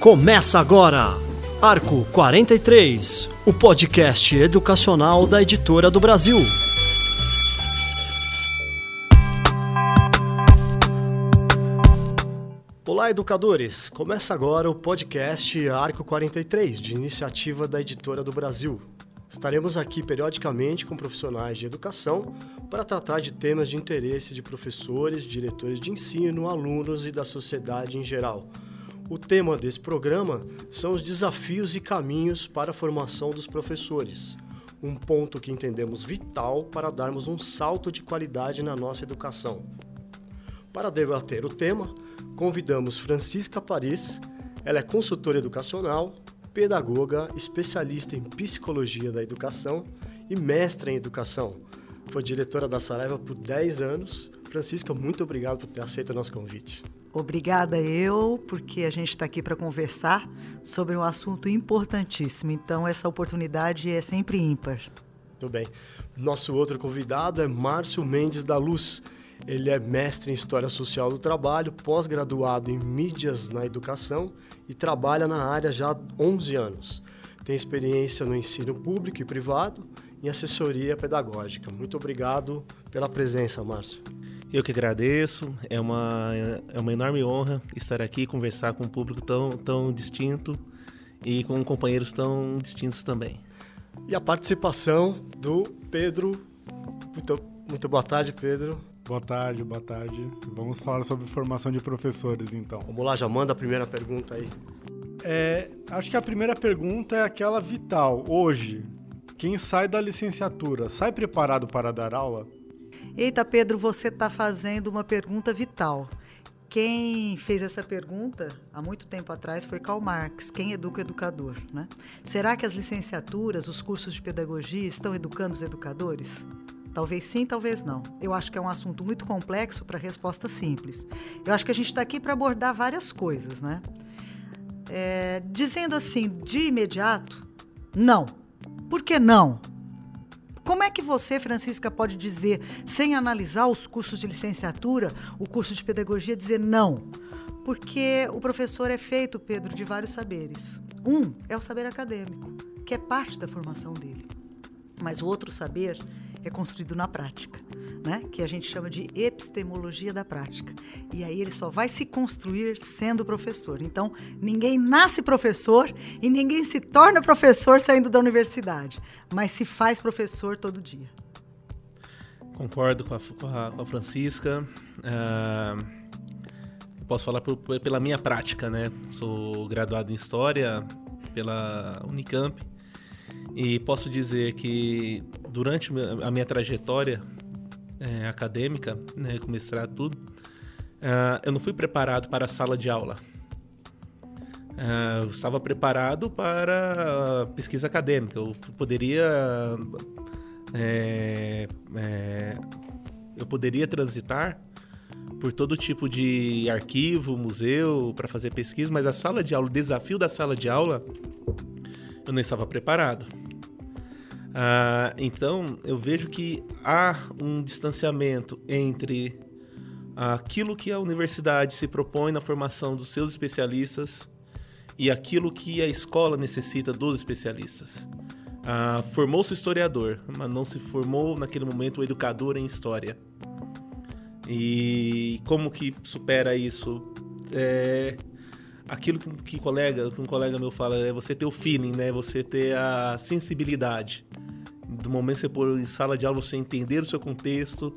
Começa agora, Arco 43, o podcast educacional da Editora do Brasil. Olá, educadores! Começa agora o podcast Arco 43, de iniciativa da Editora do Brasil. Estaremos aqui periodicamente com profissionais de educação para tratar de temas de interesse de professores, diretores de ensino, alunos e da sociedade em geral. O tema desse programa são os desafios e caminhos para a formação dos professores, um ponto que entendemos vital para darmos um salto de qualidade na nossa educação. Para debater o tema, convidamos Francisca Paris, ela é consultora educacional, pedagoga, especialista em psicologia da educação e mestra em educação. Foi diretora da Saraiva por 10 anos. Francisca, muito obrigado por ter aceito o nosso convite. Obrigada eu, porque a gente está aqui para conversar sobre um assunto importantíssimo. Então, essa oportunidade é sempre ímpar. Muito bem. Nosso outro convidado é Márcio Mendes da Luz. Ele é mestre em História Social do Trabalho, pós-graduado em Mídias na Educação e trabalha na área já há 11 anos. Tem experiência no ensino público e privado e assessoria pedagógica. Muito obrigado pela presença, Márcio. Eu que agradeço, é uma, é uma enorme honra estar aqui e conversar com um público tão, tão distinto e com companheiros tão distintos também. E a participação do Pedro. Muito, muito boa tarde, Pedro. Boa tarde, boa tarde. Vamos falar sobre formação de professores, então. Vamos lá, já manda a primeira pergunta aí. É, acho que a primeira pergunta é aquela vital. Hoje, quem sai da licenciatura sai preparado para dar aula? Eita, Pedro, você está fazendo uma pergunta vital. Quem fez essa pergunta há muito tempo atrás foi Karl Marx, quem educa o educador. Né? Será que as licenciaturas, os cursos de pedagogia estão educando os educadores? Talvez sim, talvez não. Eu acho que é um assunto muito complexo para resposta simples. Eu acho que a gente está aqui para abordar várias coisas, né? É, dizendo assim, de imediato, não. Por que não? Como é que você, Francisca, pode dizer, sem analisar os cursos de licenciatura, o curso de pedagogia, dizer não? Porque o professor é feito, Pedro, de vários saberes. Um é o saber acadêmico, que é parte da formação dele. Mas o outro saber é construído na prática, né? que a gente chama de epistemologia da prática. E aí ele só vai se construir sendo professor. Então, ninguém nasce professor e ninguém se torna professor saindo da universidade, mas se faz professor todo dia. Concordo com a, com a, com a Francisca. Uh, posso falar por, pela minha prática, né? Sou graduado em História pela Unicamp e posso dizer que durante a minha trajetória é, acadêmica, né, com mestrado tudo, uh, eu não fui preparado para a sala de aula. Uh, eu estava preparado para pesquisa acadêmica. Eu poderia é, é, eu poderia transitar por todo tipo de arquivo, museu para fazer pesquisa, mas a sala de aula, o desafio da sala de aula, eu não estava preparado. Ah, então, eu vejo que há um distanciamento entre aquilo que a universidade se propõe na formação dos seus especialistas e aquilo que a escola necessita dos especialistas. Ah, Formou-se historiador, mas não se formou naquele momento o educador em história. E como que supera isso? É, aquilo que, colega, que um colega meu fala é você ter o feeling, né? Você ter a sensibilidade. Do momento que você pôr em sala de aula, você entender o seu contexto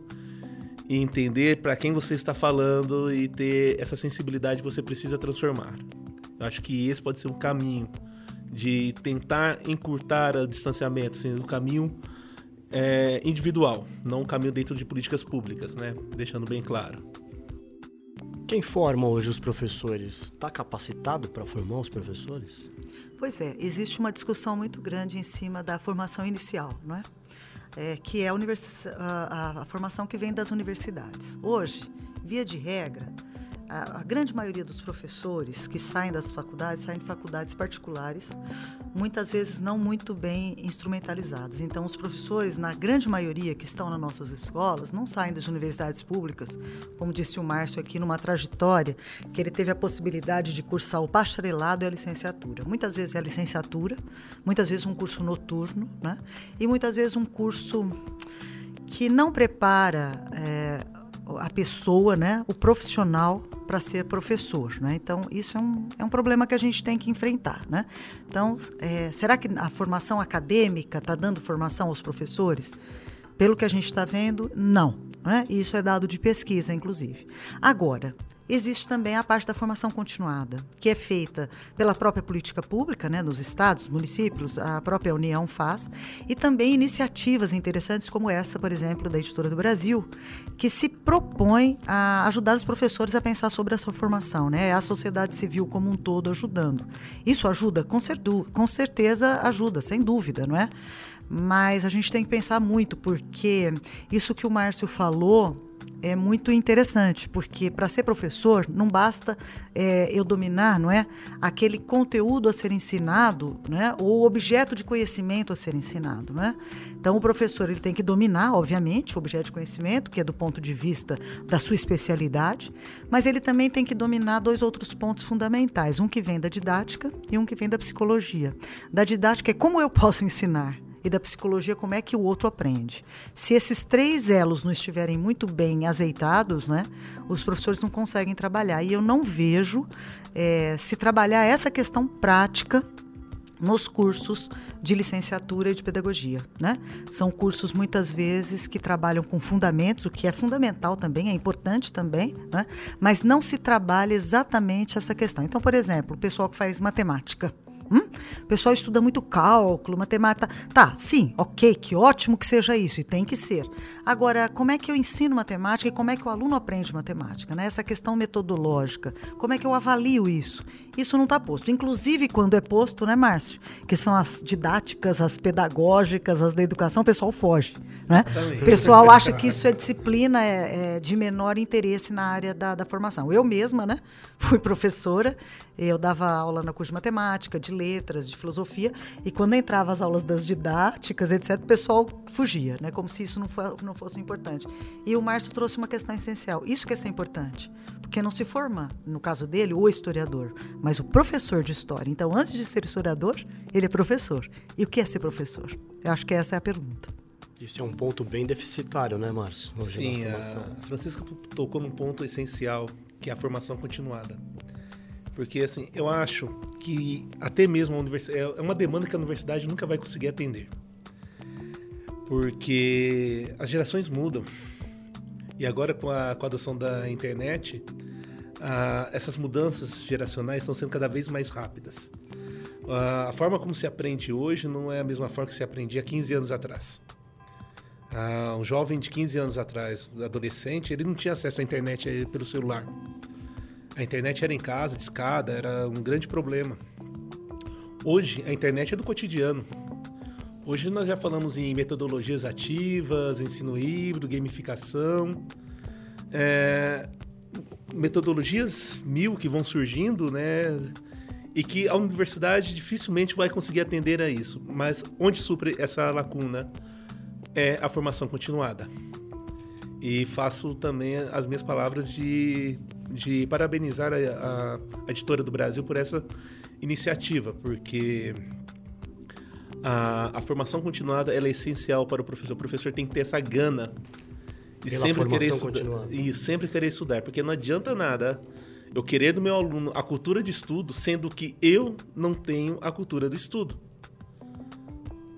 e entender para quem você está falando e ter essa sensibilidade que você precisa transformar. Eu acho que esse pode ser um caminho de tentar encurtar o distanciamento, sendo assim, um caminho é, individual, não um caminho dentro de políticas públicas, né? Deixando bem claro. Quem forma hoje os professores está capacitado para formar os professores? Pois é, existe uma discussão muito grande em cima da formação inicial, não é? é que é a, a, a, formação que vem das universidades. Hoje, via de regra, a, a, grande maioria dos professores que saem das faculdades saem de faculdades particulares, muitas vezes não muito bem instrumentalizadas. Então, os professores, na grande maioria que estão nas nossas escolas, não saem das universidades públicas, como disse o Márcio aqui, numa trajetória que ele teve a possibilidade de cursar o bacharelado e a licenciatura. Muitas vezes é a licenciatura, muitas vezes um curso noturno, né? e muitas vezes um curso que não prepara é, a pessoa, né, o profissional para ser professor. Né? Então, isso é um, é um problema que a gente tem que enfrentar. Né? Então, é, será que a formação acadêmica está dando formação aos professores? Pelo que a gente está vendo, não. Né? Isso é dado de pesquisa, inclusive. Agora, Existe também a parte da formação continuada, que é feita pela própria política pública, né, nos estados, municípios, a própria União faz, e também iniciativas interessantes como essa, por exemplo, da Editora do Brasil, que se propõe a ajudar os professores a pensar sobre a sua formação, né, a sociedade civil como um todo ajudando. Isso ajuda? Com, com certeza ajuda, sem dúvida, não é? Mas a gente tem que pensar muito, porque isso que o Márcio falou é muito interessante, porque para ser professor não basta é, eu dominar, não é, aquele conteúdo a ser ensinado, né, ou objeto de conhecimento a ser ensinado, não é? Então o professor ele tem que dominar, obviamente, o objeto de conhecimento, que é do ponto de vista da sua especialidade, mas ele também tem que dominar dois outros pontos fundamentais, um que vem da didática e um que vem da psicologia. Da didática é como eu posso ensinar, e da psicologia, como é que o outro aprende. Se esses três elos não estiverem muito bem azeitados, né, os professores não conseguem trabalhar. E eu não vejo é, se trabalhar essa questão prática nos cursos de licenciatura e de pedagogia, né? São cursos muitas vezes que trabalham com fundamentos, o que é fundamental também, é importante também, né? Mas não se trabalha exatamente essa questão. Então, por exemplo, o pessoal que faz matemática, Hum? O pessoal estuda muito cálculo, matemática. Tá, sim, ok, que ótimo que seja isso, e tem que ser. Agora, como é que eu ensino matemática e como é que o aluno aprende matemática? Né? Essa questão metodológica, como é que eu avalio isso? Isso não está posto. Inclusive, quando é posto, né, Márcio? Que são as didáticas, as pedagógicas, as da educação, o pessoal foge. Né? O pessoal acha que isso é disciplina é, é de menor interesse na área da, da formação. Eu mesma, né? Fui professora, eu dava aula na curso de matemática, de letras, de filosofia, e quando entrava as aulas das didáticas, etc., o pessoal fugia, né? Como se isso não, for, não fosse importante. E o Márcio trouxe uma questão essencial. Isso que é ser importante. Porque não se forma, no caso dele, o historiador, mas o professor de história. Então, antes de ser historiador, ele é professor. E o que é ser professor? Eu acho que essa é a pergunta. Isso é um ponto bem deficitário, né, Márcio? Sim, a Francisca tocou num ponto essencial, que é a formação continuada. Porque, assim, eu acho que até mesmo a universidade. É uma demanda que a universidade nunca vai conseguir atender. Porque as gerações mudam. E agora, com a, com a adoção da internet, essas mudanças geracionais estão sendo cada vez mais rápidas. A, a forma como se aprende hoje não é a mesma forma que se aprendia 15 anos atrás. um jovem de 15 anos atrás, adolescente, ele não tinha acesso à internet pelo celular. A internet era em casa, de escada, era um grande problema. Hoje, a internet é do cotidiano. Hoje nós já falamos em metodologias ativas, ensino híbrido, gamificação. É, metodologias mil que vão surgindo, né? E que a universidade dificilmente vai conseguir atender a isso. Mas onde supre essa lacuna é a formação continuada. E faço também as minhas palavras de de parabenizar a, a, a editora do Brasil por essa iniciativa, porque a, a, formação continuada é essencial para o professor. O professor tem que ter essa gana e sempre querer estudar. E sempre querer estudar, porque não adianta nada eu querer do meu aluno a cultura de estudo, sendo que eu não tenho a cultura do estudo.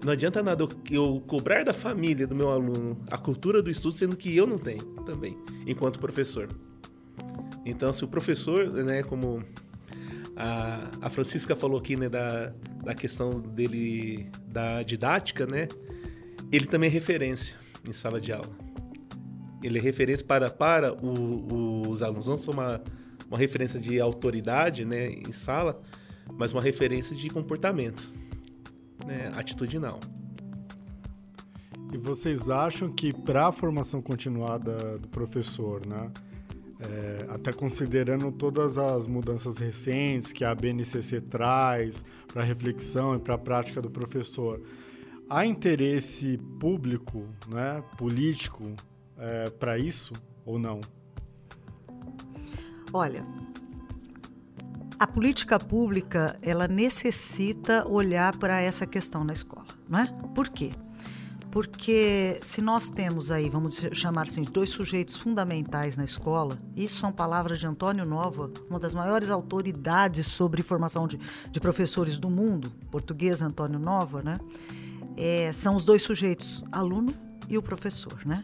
Não adianta nada eu, eu cobrar da família do meu aluno a cultura do estudo, sendo que eu não tenho também, enquanto professor. Então, se o professor, né, como a, a Francisca falou aqui, né, da, da questão dele, da didática, né, ele também é referência em sala de aula. Ele é referência para, para o, os alunos, não só uma, uma referência de autoridade, né, em sala, mas uma referência de comportamento, né, atitudinal. E vocês acham que para a formação continuada do professor, né, é, até considerando todas as mudanças recentes que a BNCC traz para reflexão e para a prática do professor, há interesse público, né, político, é, para isso ou não? Olha, a política pública ela necessita olhar para essa questão na escola, não é? Por quê? Porque se nós temos aí, vamos chamar assim, dois sujeitos fundamentais na escola, isso são palavras de Antônio Nova, uma das maiores autoridades sobre formação de, de professores do mundo, português Antônio Nova, né? É, são os dois sujeitos, aluno e o professor, né?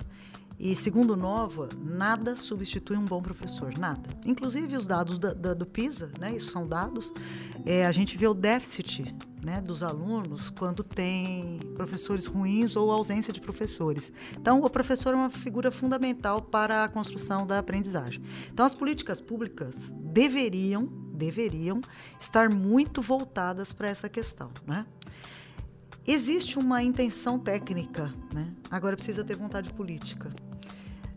E segundo Nova, nada substitui um bom professor, nada. Inclusive os dados da, da, do PISA, né? Isso são dados. É, a gente vê o déficit né, dos alunos quando tem professores ruins ou ausência de professores. Então, o professor é uma figura fundamental para a construção da aprendizagem. Então, as políticas públicas deveriam, deveriam estar muito voltadas para essa questão, né? Existe uma intenção técnica, né? agora precisa ter vontade política.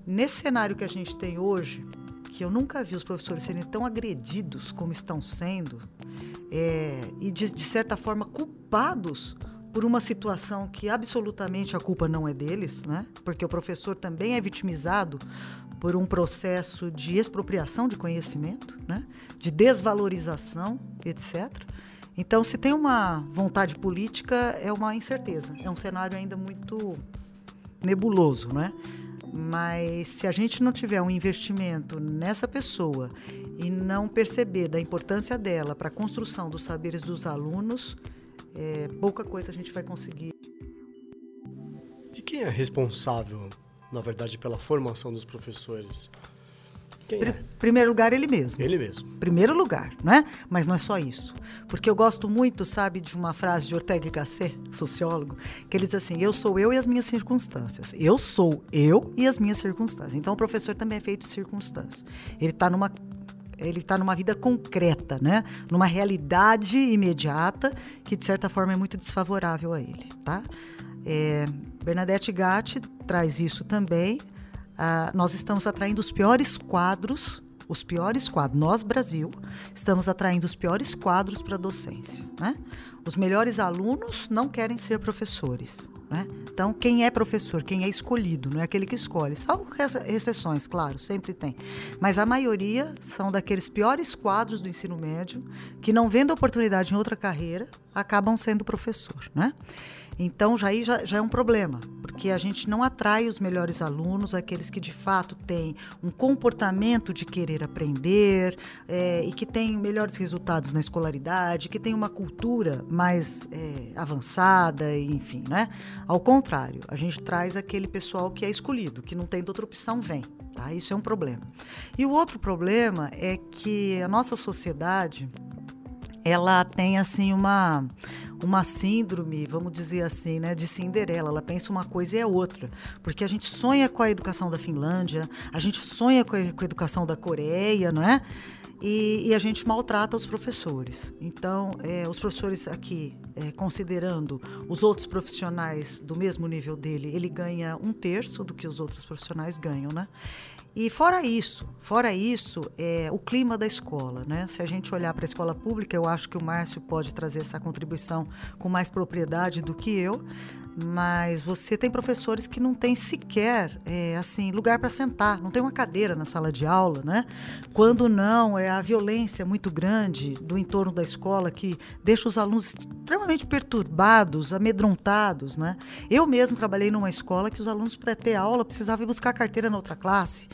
Nesse cenário que a gente tem hoje, que eu nunca vi os professores serem tão agredidos como estão sendo, é, e de, de certa forma culpados por uma situação que absolutamente a culpa não é deles, né? porque o professor também é vitimizado por um processo de expropriação de conhecimento, né? de desvalorização, etc. Então, se tem uma vontade política, é uma incerteza. É um cenário ainda muito nebuloso, né? Mas se a gente não tiver um investimento nessa pessoa e não perceber da importância dela para a construção dos saberes dos alunos, é, pouca coisa a gente vai conseguir. E quem é responsável, na verdade, pela formação dos professores? Quem Pr é? Primeiro lugar, ele mesmo. Ele mesmo. Primeiro lugar, né? Mas não é só isso. Porque eu gosto muito, sabe, de uma frase de Ortega y Gasset, sociólogo, que ele diz assim: Eu sou eu e as minhas circunstâncias. Eu sou eu e as minhas circunstâncias. Então, o professor também é feito de circunstâncias. Ele está numa ele está numa vida concreta, né? numa realidade imediata que, de certa forma, é muito desfavorável a ele. Tá? É, Bernadette Gatti traz isso também Uh, nós estamos atraindo os piores quadros, os piores quadros. Nós, Brasil, estamos atraindo os piores quadros para a docência. Né? Os melhores alunos não querem ser professores. Né? Então, quem é professor, quem é escolhido, não é aquele que escolhe. Salvo exceções, claro, sempre tem. Mas a maioria são daqueles piores quadros do ensino médio que, não vendo oportunidade em outra carreira, acabam sendo professor. Né? Então, já, aí já, já é um problema, porque a gente não atrai os melhores alunos, aqueles que de fato têm um comportamento de querer aprender é, e que têm melhores resultados na escolaridade, que têm uma cultura mais é, avançada, enfim, né? Ao contrário, a gente traz aquele pessoal que é escolhido, que não tem outra opção, vem. Tá? Isso é um problema. E o outro problema é que a nossa sociedade ela tem assim uma uma síndrome, vamos dizer assim, né, de Cinderela. Ela pensa uma coisa e é outra. Porque a gente sonha com a educação da Finlândia, a gente sonha com a, com a educação da Coreia, não é? E, e, a gente maltrata os professores. Então, é, os professores aqui, é, considerando os outros profissionais do mesmo nível dele, ele ganha um terço do que os outros profissionais ganham, né? E fora isso, fora isso, é o clima da escola, né? Se a gente olhar para a escola pública, eu acho que o Márcio pode trazer essa contribuição com mais propriedade do que eu mas você tem professores que não tem sequer é, assim lugar para sentar, não tem uma cadeira na sala de aula, né? Quando não é a violência muito grande do entorno da escola que deixa os alunos extremamente perturbados, amedrontados, né? Eu mesmo trabalhei numa escola que os alunos para ter aula precisavam ir buscar carteira na outra classe.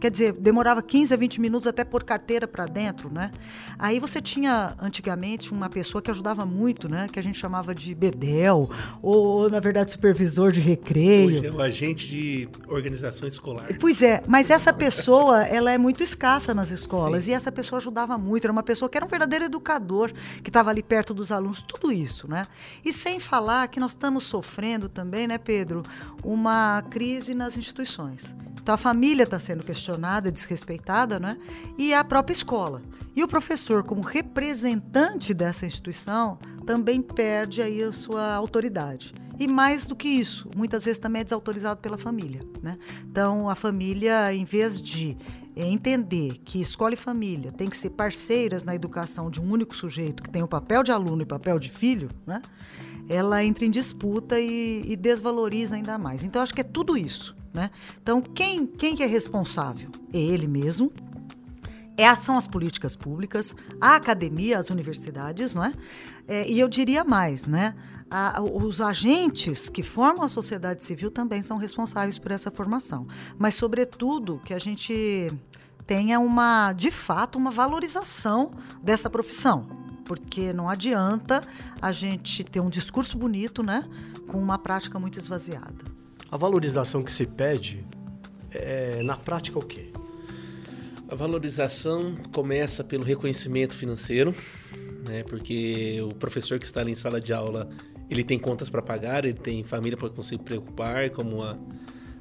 Quer dizer, demorava 15 a 20 minutos até pôr carteira para dentro, né? Aí você tinha, antigamente, uma pessoa que ajudava muito, né? Que a gente chamava de bedel, ou, na verdade, supervisor de recreio. Hoje é o agente de organização escolar. Pois é, mas essa pessoa, ela é muito escassa nas escolas. Sim. E essa pessoa ajudava muito. Era uma pessoa que era um verdadeiro educador, que estava ali perto dos alunos, tudo isso, né? E sem falar que nós estamos sofrendo também, né, Pedro, uma crise nas instituições. Então a família está sendo questionada, desrespeitada, né? E a própria escola. E o professor, como representante dessa instituição, também perde aí a sua autoridade. E mais do que isso, muitas vezes também é desautorizado pela família. Né? Então, a família, em vez de entender que escola e família têm que ser parceiras na educação de um único sujeito que tem o papel de aluno e papel de filho, né? Ela entra em disputa e, e desvaloriza ainda mais. Então, acho que é tudo isso. Né? Então, quem, quem que é responsável? É ele mesmo, é, são as políticas públicas, a academia, as universidades, não é? é e eu diria mais, né? A, os agentes que formam a sociedade civil também são responsáveis por essa formação. Mas, sobretudo, que a gente tenha uma, de fato, uma valorização dessa profissão. Porque não adianta a gente ter um discurso bonito, né? Com uma prática muito esvaziada. A valorização que se pede é, na prática, o quê? A valorização começa pelo reconhecimento financeiro, né? Porque o professor que está ali em sala de aula, ele tem contas para pagar, ele tem família para conseguir preocupar, como a,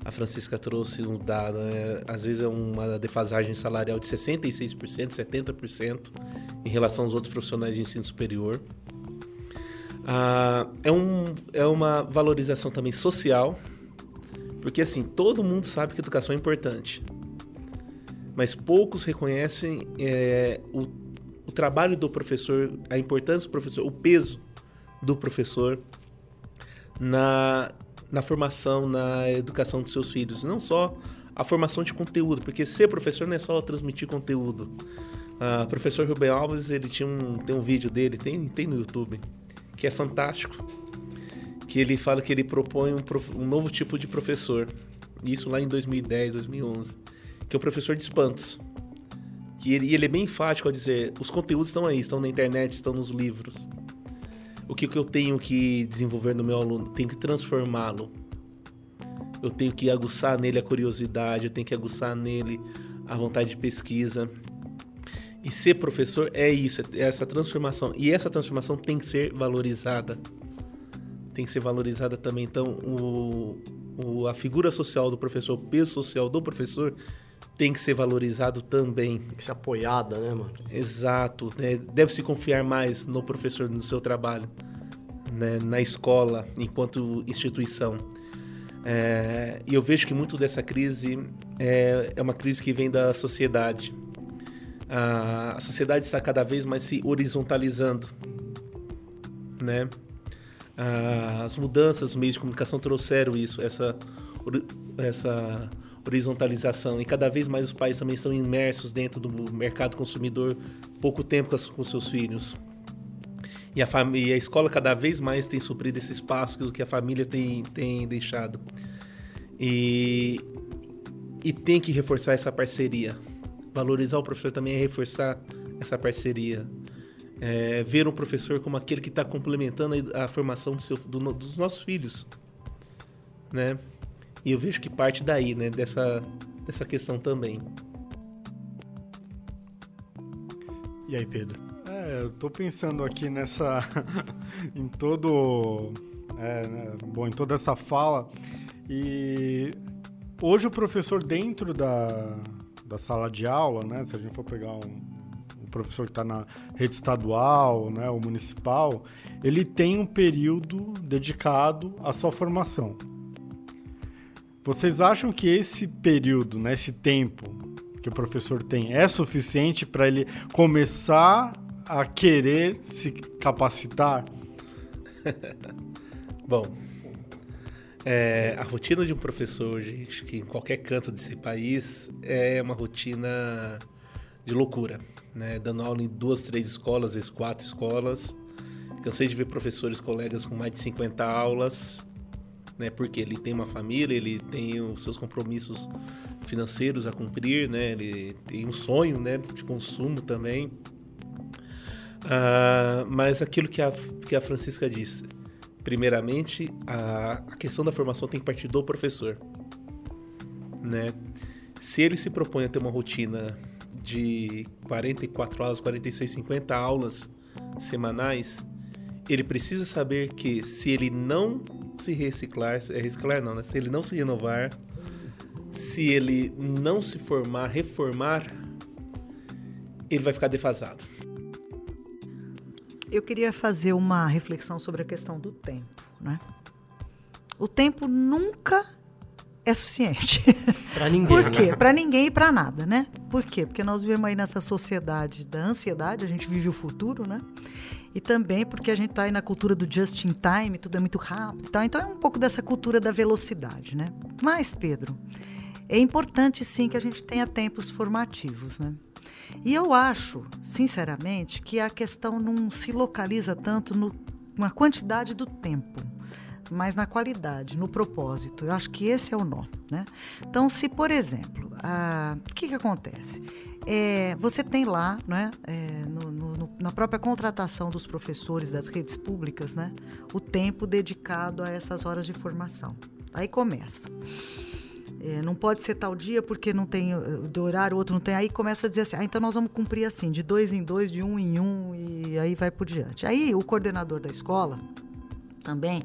a Francisca trouxe um dado, né? às vezes é uma defasagem salarial de 66%, 70% em relação aos outros profissionais de ensino superior. Ah, é, um, é uma valorização também social, porque assim, todo mundo sabe que educação é importante mas poucos reconhecem é, o, o trabalho do professor, a importância do professor, o peso do professor na, na formação, na educação dos seus filhos. Não só a formação de conteúdo, porque ser professor não é só transmitir conteúdo. O uh, professor Rubem Alves, ele tinha um, tem um vídeo dele, tem, tem no YouTube, que é fantástico, que ele fala que ele propõe um, um novo tipo de professor. Isso lá em 2010, 2011 que é o professor de espantos. Que ele, ele é bem enfático a dizer: os conteúdos estão aí, estão na internet, estão nos livros. O que, que eu tenho que desenvolver no meu aluno? Tenho que transformá-lo. Eu tenho que aguçar nele a curiosidade, eu tenho que aguçar nele a vontade de pesquisa. E ser professor é isso, é essa transformação. E essa transformação tem que ser valorizada. Tem que ser valorizada também. Então, o, o, a figura social do professor, o peso social do professor, tem que ser valorizado também. Tem que ser apoiada, né, mano? Exato. Né? Deve se confiar mais no professor, no seu trabalho, né? na escola, enquanto instituição. É, e eu vejo que muito dessa crise é, é uma crise que vem da sociedade. A, a sociedade está cada vez mais se horizontalizando, né? as mudanças nos meios de comunicação trouxeram isso, essa, essa horizontalização e cada vez mais os pais também estão imersos dentro do mercado consumidor, pouco tempo com, seus filhos. E a, e a escola cada vez mais tem suprido esse espaço que a família tem, tem deixado. E, e tem que reforçar essa parceria. Valorizar o professor também é reforçar essa parceria. É, ver um professor como aquele que está complementando a, a formação do seu, do, dos nossos filhos. Né? E eu vejo que parte daí, né, dessa, dessa questão também. E aí, Pedro? É, eu tô pensando aqui nessa. em todo. É, né, bom, em toda essa fala. E hoje o professor dentro da, da sala de aula, né? Se a gente for pegar um, um professor que está na rede estadual, né, ou municipal, ele tem um período dedicado à sua formação. Vocês acham que esse período, né, esse tempo que o professor tem é suficiente para ele começar a querer se capacitar? Bom, é, a rotina de um professor, gente, que em qualquer canto desse país é uma rotina de loucura, né? Dando aula em duas, três escolas, às vezes quatro escolas. Cansei de ver professores, colegas com mais de 50 aulas né? Porque ele tem uma família, ele tem os seus compromissos financeiros a cumprir, né? Ele tem um sonho, né? De consumo também. Uh, mas aquilo que a, que a Francisca disse, primeiramente, a, a questão da formação tem que partir do professor, né? Se ele se propõe a ter uma rotina de 44 aulas, 46, 50 aulas semanais, ele precisa saber que se ele não se reciclar, é reciclar não, né? Se ele não se renovar, se ele não se formar, reformar, ele vai ficar defasado. Eu queria fazer uma reflexão sobre a questão do tempo, né? O tempo nunca é suficiente. Para ninguém. Por quê? Né? Para ninguém e para nada, né? Por quê? Porque nós vivemos aí nessa sociedade da ansiedade, a gente vive o futuro, né? E também porque a gente está aí na cultura do just in time, tudo é muito rápido. Tá? Então é um pouco dessa cultura da velocidade, né? Mas, Pedro, é importante sim que a gente tenha tempos formativos, né? E eu acho, sinceramente, que a questão não se localiza tanto no, na quantidade do tempo mas na qualidade, no propósito. Eu acho que esse é o nó. Né? Então, se, por exemplo, o que, que acontece? É, você tem lá, né, é, no, no, na própria contratação dos professores das redes públicas, né, o tempo dedicado a essas horas de formação. Aí começa. É, não pode ser tal dia porque não tem do horário, outro não tem. Aí começa a dizer assim: ah, então nós vamos cumprir assim, de dois em dois, de um em um, e aí vai por diante. Aí o coordenador da escola também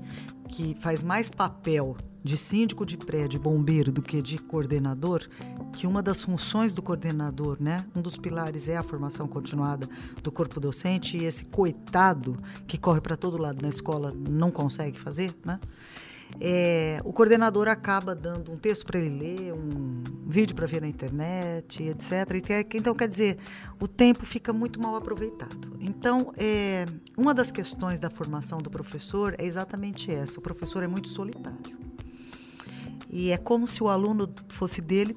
que faz mais papel de síndico de prédio, bombeiro, do que de coordenador, que uma das funções do coordenador, né, um dos pilares é a formação continuada do corpo docente e esse coitado que corre para todo lado na escola não consegue fazer, né? É, o coordenador acaba dando um texto para ele ler, um vídeo para ver na internet, etc. Então, quer dizer, o tempo fica muito mal aproveitado. Então, é, uma das questões da formação do professor é exatamente essa: o professor é muito solitário. E é como se o aluno fosse dele,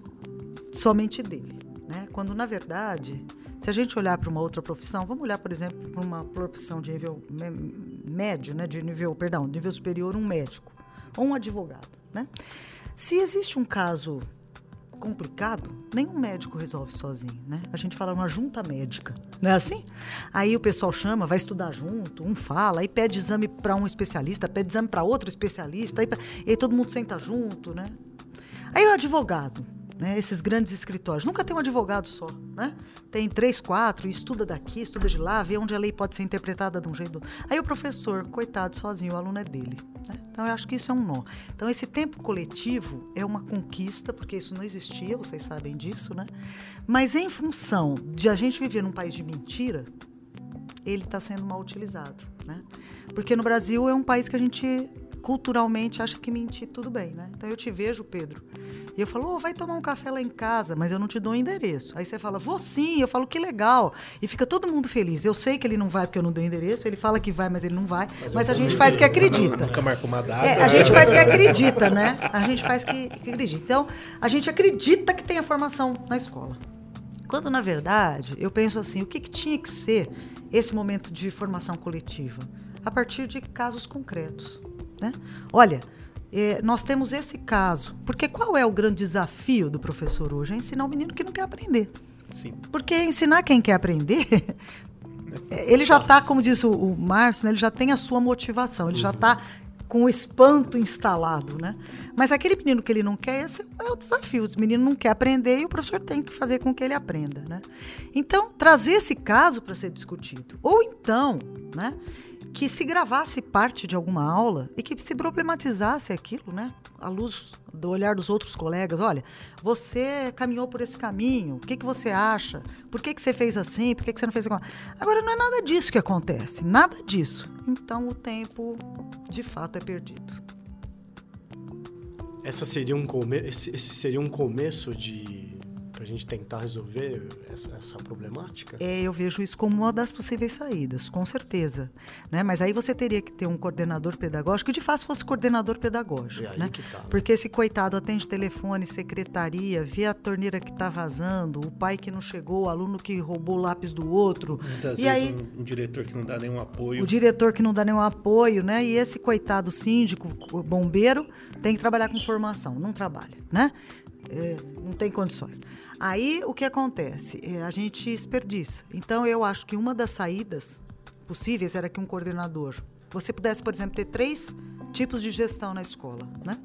somente dele. Né? Quando, na verdade, se a gente olhar para uma outra profissão, vamos olhar, por exemplo, para uma profissão de nível médio, né, de nível, perdão, nível superior, um médico ou um advogado, né? Se existe um caso complicado, nenhum médico resolve sozinho, né? A gente fala uma junta médica, não é assim? Aí o pessoal chama, vai estudar junto, um fala, aí pede exame para um especialista, pede exame para outro especialista, aí, aí todo mundo senta junto, né? Aí o advogado, né, esses grandes escritórios. Nunca tem um advogado só, né? Tem três, quatro, estuda daqui, estuda de lá, vê onde a lei pode ser interpretada de um jeito. Aí o professor, coitado, sozinho, o aluno é dele. Né? Então eu acho que isso é um nó. Então esse tempo coletivo é uma conquista, porque isso não existia, vocês sabem disso, né? Mas em função de a gente viver num país de mentira, ele está sendo mal utilizado, né? Porque no Brasil é um país que a gente culturalmente acha que mentir tudo bem, né? Então eu te vejo, Pedro, e eu falo, oh, vai tomar um café lá em casa, mas eu não te dou o endereço. Aí você fala, vou sim. Eu falo, que legal. E fica todo mundo feliz. Eu sei que ele não vai porque eu não dou endereço. Ele fala que vai, mas ele não vai. Mas, mas a gente faz que acredita. Nunca marca uma data. É, a gente faz que acredita, né? A gente faz que, que acredita. Então, a gente acredita que tem a formação na escola. Quando, na verdade, eu penso assim, o que, que tinha que ser esse momento de formação coletiva? A partir de casos concretos. Né? Olha, é, nós temos esse caso. Porque qual é o grande desafio do professor hoje? É ensinar o menino que não quer aprender. Sim. Porque ensinar quem quer aprender, ele já está, como diz o, o Márcio, né, ele já tem a sua motivação, ele uhum. já está com o espanto instalado, né? Mas aquele menino que ele não quer, esse é o desafio. O menino não quer aprender e o professor tem que fazer com que ele aprenda, né? Então, trazer esse caso para ser discutido. Ou então, né? Que se gravasse parte de alguma aula e que se problematizasse aquilo, né? À luz do olhar dos outros colegas. Olha, você caminhou por esse caminho, o que, que você acha? Por que, que você fez assim? Por que, que você não fez assim? Agora, não é nada disso que acontece, nada disso. Então, o tempo, de fato, é perdido. Essa seria um come... esse seria um começo de para a gente tentar resolver essa, essa, problemática? É, eu vejo isso como uma das possíveis saídas, com certeza. Né? Mas aí você teria que ter um coordenador pedagógico que de fato fosse coordenador pedagógico. né? Tá, né? Porque esse coitado atende telefone, secretaria, vê a torneira que está vazando, o pai que não chegou, o aluno que roubou o lápis do outro. Muitas e vezes aí, um, um diretor que não dá nenhum apoio. O diretor que não dá nenhum apoio, né? E esse coitado síndico, bombeiro, tem que trabalhar com formação, não trabalha, né? É, não tem condições. Aí o que acontece? É, a gente desperdiça. Então eu acho que uma das saídas possíveis era que um coordenador, você pudesse, por exemplo, ter três tipos de gestão na escola, né?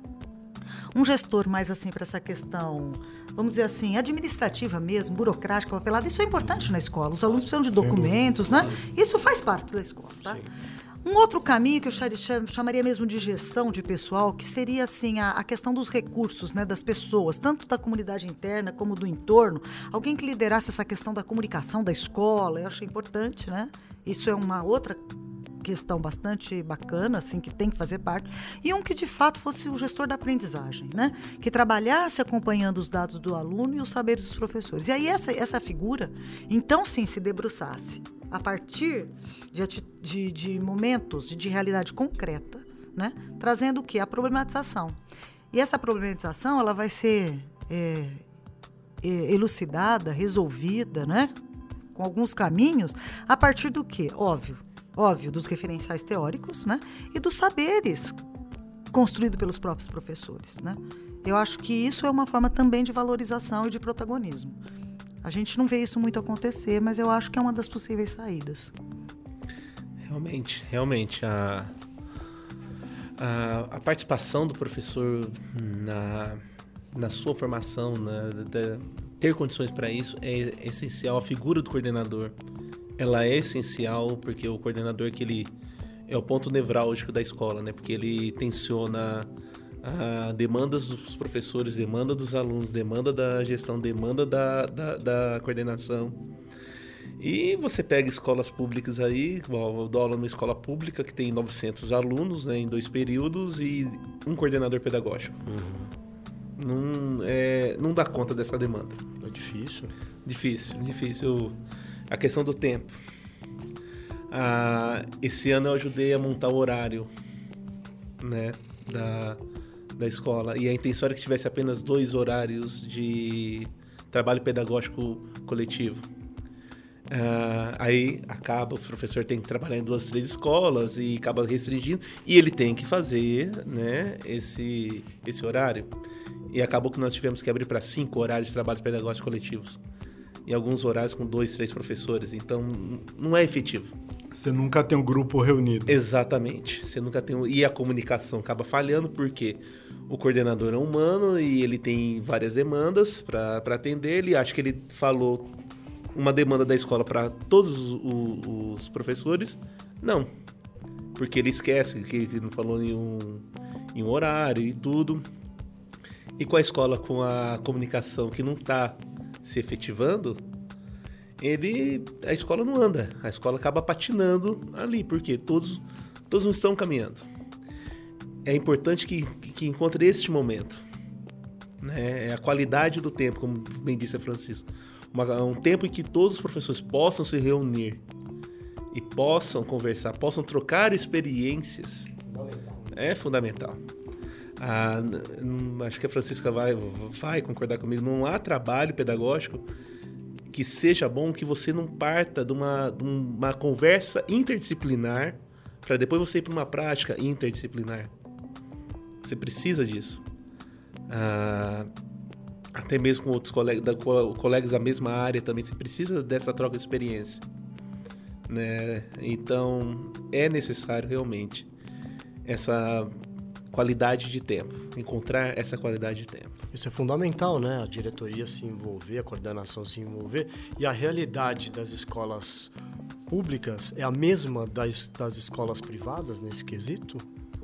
Um gestor mais assim para essa questão, vamos dizer assim, administrativa mesmo, burocrática, papelada, isso é importante na escola. Os alunos precisam de documentos, né? Isso faz parte da escola, tá? Sim. Um outro caminho que eu chamaria mesmo de gestão de pessoal, que seria assim a, a, questão dos recursos, né, das pessoas, tanto da comunidade interna como do entorno. Alguém que liderasse essa questão da comunicação da escola, eu acho importante, né? Isso é uma outra questão bastante bacana, assim, que tem que fazer parte, e um que de fato fosse o gestor da aprendizagem, né? Que trabalhasse acompanhando os dados do aluno e os saberes dos professores. E aí essa, essa figura, então sim, se debruçasse a partir de, de, de momentos de, de realidade concreta, né? Trazendo o que? A problematização. E essa problematização ela vai ser é, é, elucidada, resolvida, né? Com alguns caminhos, a partir do que? Óbvio, óbvio, dos referenciais teóricos, né? E dos saberes construídos pelos próprios professores, né? Eu acho que isso é uma forma também de valorização e de protagonismo. A gente não vê isso muito acontecer, mas eu acho que é uma das possíveis saídas. Realmente, realmente. A, a, a participação do professor na, na sua formação, na, ter condições para isso é essencial. A figura do coordenador, ela é essencial porque o coordenador que ele é o ponto nevrálgico da escola, né? Porque ele tensiona a demandas dos professores, demanda dos alunos, demanda da gestão, demanda da, da, da coordenação. E você pega escolas públicas aí, eu dou aula numa escola pública que tem 900 alunos né, em dois períodos e um coordenador pedagógico. Uhum. Não, é, não dá conta dessa demanda. É difícil. Difícil, difícil. A questão do tempo. Ah, esse ano eu ajudei a montar o horário né, da, da escola. E a intenção era que tivesse apenas dois horários de trabalho pedagógico coletivo. Uh, aí acaba, o professor tem que trabalhar em duas, três escolas e acaba restringindo, e ele tem que fazer né, esse, esse horário. E acabou que nós tivemos que abrir para cinco horários de trabalhos pedagógicos coletivos. E alguns horários com dois, três professores. Então, não é efetivo. Você nunca tem um grupo reunido. Exatamente. Você nunca tem. E a comunicação acaba falhando porque o coordenador é humano e ele tem várias demandas para atender. Ele acha que ele falou uma demanda da escola para todos os, os, professores. Não. Porque ele esquece que ele não falou em um, em um horário e tudo. E com a escola, com a comunicação que não está se efetivando, ele a escola não anda. A escola acaba patinando ali, porque todos, todos não estão caminhando. É importante que, que encontre este momento. Né? É a qualidade do tempo, como bem disse a Francisca. Uma, um tempo em que todos os professores possam se reunir e possam conversar, possam trocar experiências. Fundamental. É fundamental. Ah, acho que a Francisca vai, vai concordar comigo. Não há trabalho pedagógico que seja bom que você não parta de uma, de uma conversa interdisciplinar para depois você ir para uma prática interdisciplinar. Você precisa disso. Ah, até mesmo com outros colegas da, colegas da mesma área também, você precisa dessa troca de experiência. Né? Então, é necessário realmente essa qualidade de tempo, encontrar essa qualidade de tempo. Isso é fundamental, né? A diretoria se envolver, a coordenação se envolver e a realidade das escolas públicas é a mesma das, das escolas privadas nesse quesito?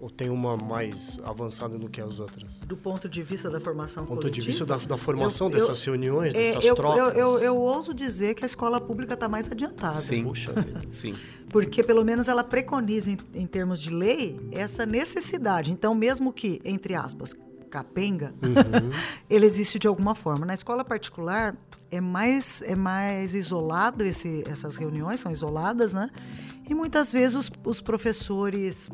Ou tem uma mais avançada do que as outras? Do ponto de vista da formação Do ponto coletiva? de vista da, da formação eu, dessas eu, reuniões, é, dessas eu, trocas? Eu, eu, eu, ouso dizer que a escola pública está mais adiantada. Sim. Puxa Sim. Porque pelo menos ela preconiza, em, em termos de lei, essa necessidade. Então, mesmo que, entre aspas, capenga, uhum. ele existe de alguma forma. Na escola particular, é mais, é mais isolado esse, essas reuniões, são isoladas, né? E muitas vezes os, os professores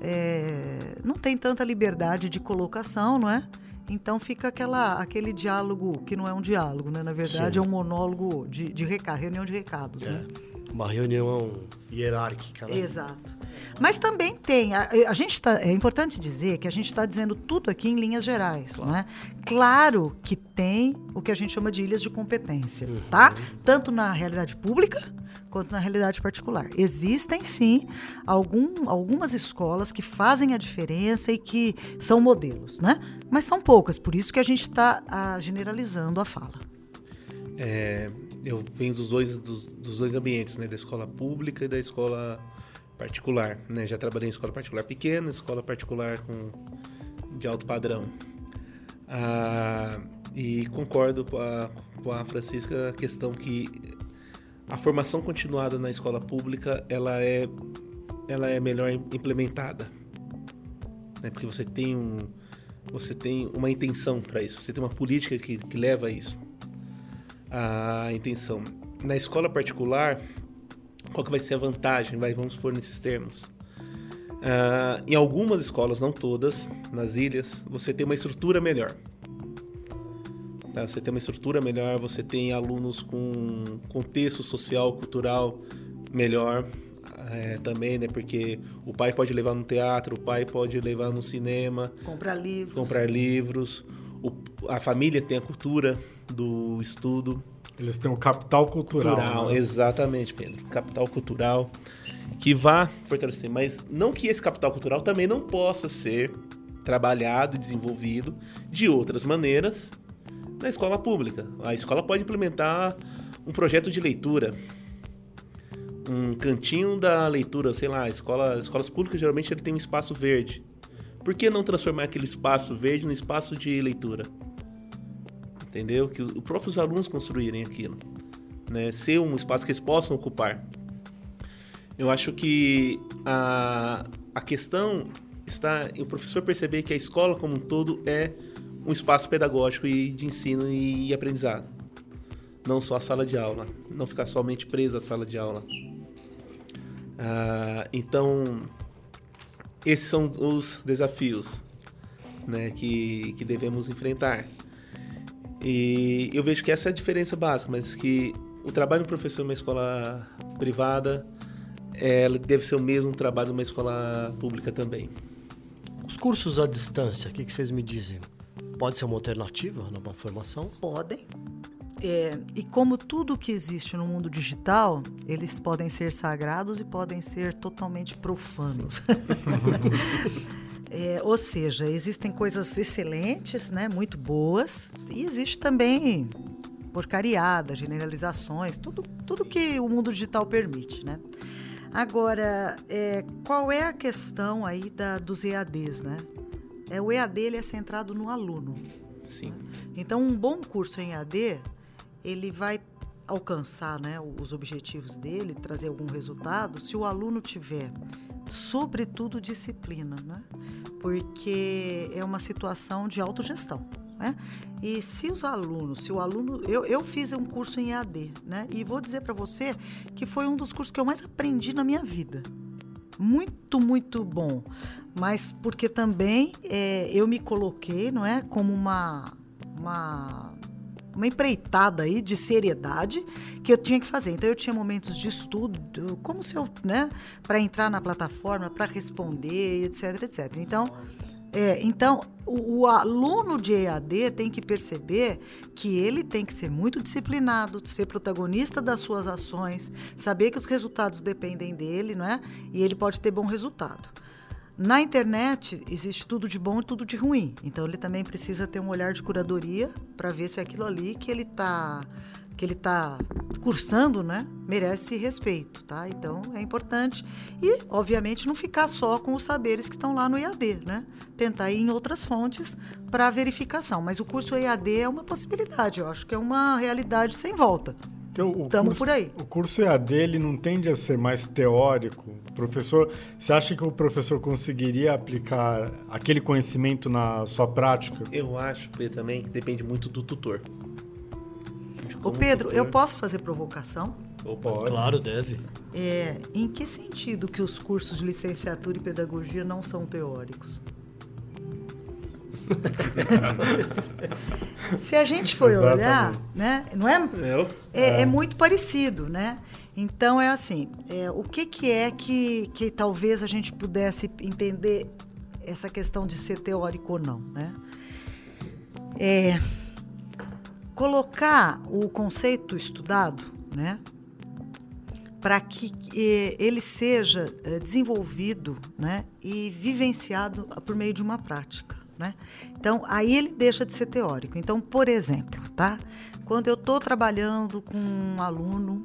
é, não tem tanta liberdade de colocação, não é? Então fica aquela, aquele diálogo que não é um diálogo, né? Na verdade Sim. é um monólogo de, de recado, reunião de recados, é. né? Uma reunião hierárquica, né? Exato. Mas também tem, a, a gente tá, é importante dizer que a gente está dizendo tudo aqui em linhas gerais, claro. né? Claro que tem o que a gente chama de ilhas de competência, uhum. tá? Tanto na realidade pública quanto na realidade particular. Existem sim algum, algumas escolas que fazem a diferença e que são modelos, né? Mas são poucas, por isso que a gente está generalizando a fala. É, eu venho dos dois, dos, dos, dois ambientes, né? Da escola pública e da escola particular, né? Já trabalhei em escola particular pequena, escola particular com, de alto padrão. Ah, e concordo com a, com a Francisca a questão que a formação continuada na escola pública ela é ela é melhor implementada. Né? Porque você tem um, você tem uma intenção para isso, você tem uma política que, que leva a isso. A intenção. Na escola particular, qual que vai ser a vantagem? Vai, vamos pôr nesses termos. Uh, em algumas escolas, não todas, nas ilhas, você tem uma estrutura melhor. Tá? Você tem uma estrutura melhor, você tem alunos com contexto social, cultural melhor é, também, né? Porque o pai pode levar no teatro, o pai pode levar no cinema. Comprar livros. Comprar livros. O, a família tem a cultura do estudo. Eles têm o capital cultural. cultural né? Exatamente, Pedro. Capital cultural que vá fortalecer. Mas não que esse capital cultural também não possa ser trabalhado e desenvolvido de outras maneiras na escola pública. A escola pode implementar um projeto de leitura, um cantinho da leitura, sei lá, escola, escolas públicas geralmente ele tem um espaço verde. Por que não transformar aquele espaço verde num espaço de leitura? Entendeu? Que os próprios alunos construírem aquilo. Né? Ser um espaço que eles possam ocupar. Eu acho que a, a questão está o professor perceber que a escola como um todo é um espaço pedagógico e de ensino e aprendizado. Não só a sala de aula. Não ficar somente preso à sala de aula. Ah, então, esses são os desafios né, que, que devemos enfrentar. E eu vejo que essa é a diferença básica, mas que o trabalho do professor numa escola privada é, deve ser o mesmo trabalho numa escola pública também. Os cursos à distância, o que, que vocês me dizem? Pode ser uma alternativa numa formação? Podem. É, e como tudo que existe no mundo digital, eles podem ser sagrados e podem ser totalmente profanos. é, ou seja, existem coisas excelentes, né, muito boas, e existe também porcariada, generalizações, tudo, tudo que o mundo digital permite, né? Agora, é, qual é a questão aí da, dos EADs, né? É, o EAD ele é centrado no aluno. Sim. Né? Então, um bom curso em EAD, ele vai alcançar né, os objetivos dele, trazer algum resultado, se o aluno tiver, sobretudo, disciplina, né? Porque é uma situação de autogestão. Né? E se os alunos, se o aluno. Eu, eu fiz um curso em EAD, né? E vou dizer para você que foi um dos cursos que eu mais aprendi na minha vida. Muito, muito bom. Mas porque também é, eu me coloquei, não é? Como uma. uma uma empreitada aí de seriedade que eu tinha que fazer. Então eu tinha momentos de estudo, como se eu, né, para entrar na plataforma, para responder, etc, etc. Então, é, então, o, o, aluno de EAD tem que perceber que ele tem que ser muito disciplinado, ser protagonista das suas ações, saber que os resultados dependem dele, não é? E ele pode ter bom resultado. Na internet existe tudo de bom e tudo de ruim. Então ele também precisa ter um olhar de curadoria para ver se aquilo ali que ele está que ele está cursando, né, merece respeito, tá? Então é importante e, obviamente, não ficar só com os saberes que estão lá no IAD, né? Tentar ir em outras fontes para verificação. Mas o curso EAD é uma possibilidade, eu acho que é uma realidade sem volta. Estamos por aí. O curso EAD ele não tende a ser mais teórico. O professor, você acha que o professor conseguiria aplicar aquele conhecimento na sua prática? Eu acho que também depende muito do tutor. Ô Pedro, eu posso fazer provocação? Pode. Claro, deve. É, em que sentido que os cursos de licenciatura e pedagogia não são teóricos? Se a gente for Exatamente. olhar, né, não é? É, é? é, muito parecido, né? Então é assim, é, o que, que é que, que talvez a gente pudesse entender essa questão de ser teórico ou não, né? É, colocar o conceito estudado, né, para que eh, ele seja eh, desenvolvido, né, e vivenciado por meio de uma prática, né? Então aí ele deixa de ser teórico. Então, por exemplo, tá? Quando eu estou trabalhando com um aluno,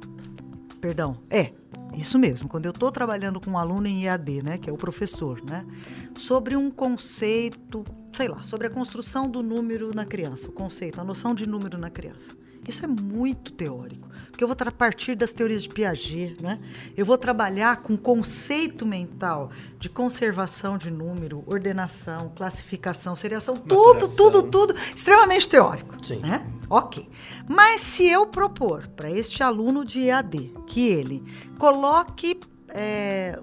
perdão, é isso mesmo, quando eu estou trabalhando com um aluno em IAD, né, que é o professor, né, sobre um conceito sei lá, sobre a construção do número na criança, o conceito, a noção de número na criança. Isso é muito teórico, porque eu vou partir das teorias de Piaget, né? Eu vou trabalhar com conceito mental de conservação de número, ordenação, classificação, seriação, tudo, tudo, tudo extremamente teórico, Sim. né? Ok. Mas se eu propor para este aluno de EAD que ele coloque é,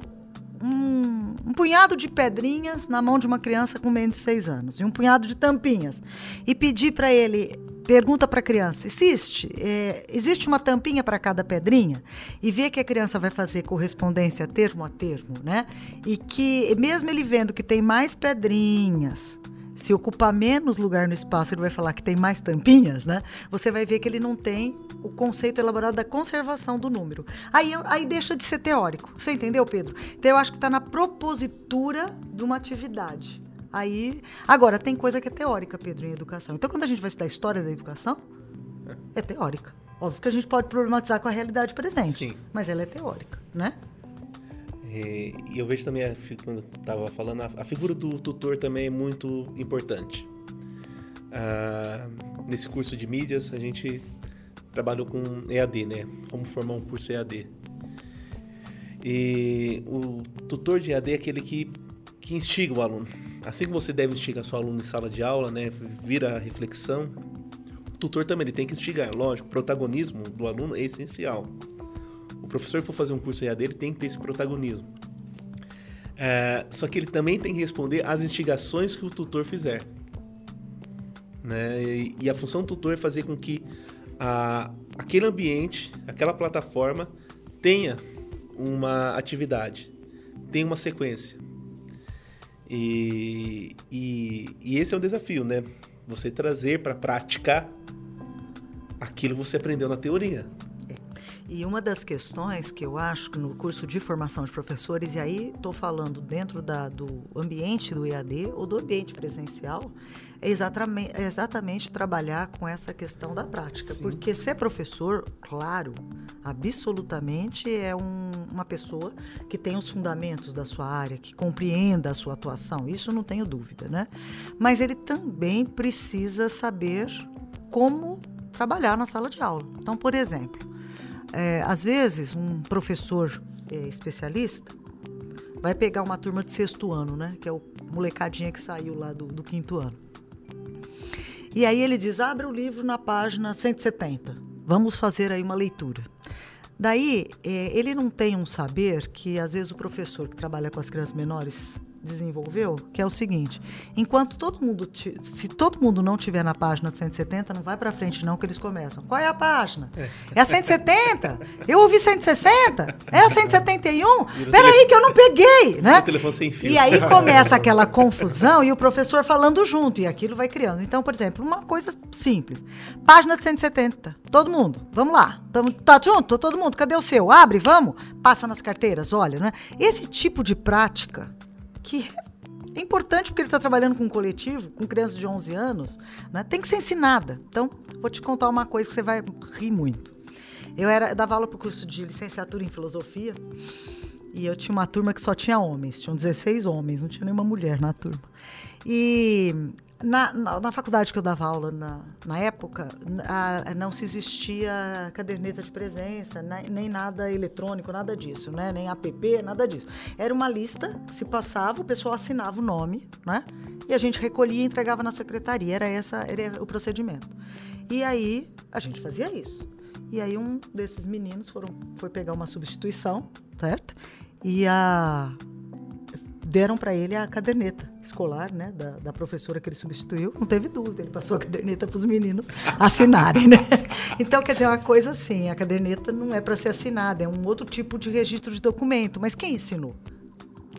um, um, punhado de pedrinhas na mão de uma criança com menos de seis anos e um punhado de tampinhas. E pedir para ele pergunta para a criança existe é, existe uma tampinha para cada pedrinha? E ver que a criança vai fazer correspondência termo a termo né? E que mesmo ele vendo que tem mais pedrinhas se ocupar menos lugar no espaço, ele vai falar que tem mais tampinhas, né? Você vai ver que ele não tem o conceito elaborado da conservação do número. Aí, aí deixa de ser teórico. Você entendeu, Pedro? Então eu acho que está na propositura de uma atividade. Aí, agora tem coisa que é teórica, Pedro, em educação. Então quando a gente vai estudar história da educação, é teórica. Óbvio que a gente pode problematizar com a realidade presente, Sim. mas ela é teórica, né? É, e eu vejo também, quando estava falando, a, figura do tutor também é muito importante. Ah, nesse curso de mídias, a gente trabalhou com EAD, né? Como formar um curso EAD. E o tutor de EAD é aquele que, que instiga o aluno. Assim que você deve instigar seu aluno em sala de aula, né? Vira a reflexão. O tutor também ele tem que instigar. Lógico, o protagonismo do aluno é essencial professor for fazer um curso EAD, ele tem que ter esse protagonismo. É, só que ele também tem que responder às instigações que o tutor fizer. Né? E, e a função do tutor é fazer com que a, aquele ambiente, aquela plataforma, tenha uma atividade, tenha uma sequência. E, e, e esse é um desafio, né? Você trazer para a prática aquilo que você aprendeu na teoria. E uma das questões que eu acho que no curso de formação de professores, e aí estou falando dentro da, do ambiente do EAD ou do ambiente presencial, é exatamente, é exatamente trabalhar com essa questão da prática. Sim. Porque ser professor, claro, absolutamente é um, uma pessoa que tem os fundamentos da sua área, que compreenda a sua atuação, isso não tenho dúvida, né? Mas ele também precisa saber como trabalhar na sala de aula. Então, por exemplo, é, às vezes, um professor é, especialista vai pegar uma turma de sexto ano, né? Que é o molecadinha que saiu lá do, do quinto ano. E aí ele diz: abre o livro na página 170. Vamos fazer aí uma leitura. Daí, é, ele não tem um saber que, às vezes, o professor que trabalha com as crianças menores desenvolveu, que é o seguinte: enquanto todo mundo, se todo mundo não tiver na página 170, não vai para frente não que eles começam. Qual é a página? É, é a 170? Eu ouvi 160? É a 171? Peraí que eu não peguei, né? E aí começa aquela confusão e o professor falando junto e aquilo vai criando. Então, por exemplo, uma coisa simples. Página de 170. Todo mundo, vamos lá. Tamo, tá junto? Todo mundo, cadê o seu? Abre, vamos? Passa nas carteiras, olha, né? Esse tipo de prática que é importante porque ele está trabalhando com um coletivo, com crianças de 11 anos, né? tem que ser ensinada. Então, vou te contar uma coisa que você vai rir muito. Eu, era, eu dava aula para o curso de licenciatura em filosofia e eu tinha uma turma que só tinha homens, tinham 16 homens, não tinha nenhuma mulher na turma. E na, na, na, faculdade que eu dava aula na, na época, a, não se existia caderneta de presença, nem, nem, nada eletrônico, nada disso, né? Nem app, nada disso. Era uma lista, se passava, o pessoal assinava o nome, né? E a gente recolhia e entregava na secretaria. Era essa era o procedimento. E aí a gente fazia isso. E aí um desses meninos foram, foi pegar uma substituição, certo? E a deram para ele a caderneta escolar, né, da, da, professora que ele substituiu. Não teve dúvida, ele passou a caderneta para os meninos assinarem, né? Então, quer dizer, é uma coisa assim, a caderneta não é para ser assinada, é um outro tipo de registro de documento. Mas quem ensinou?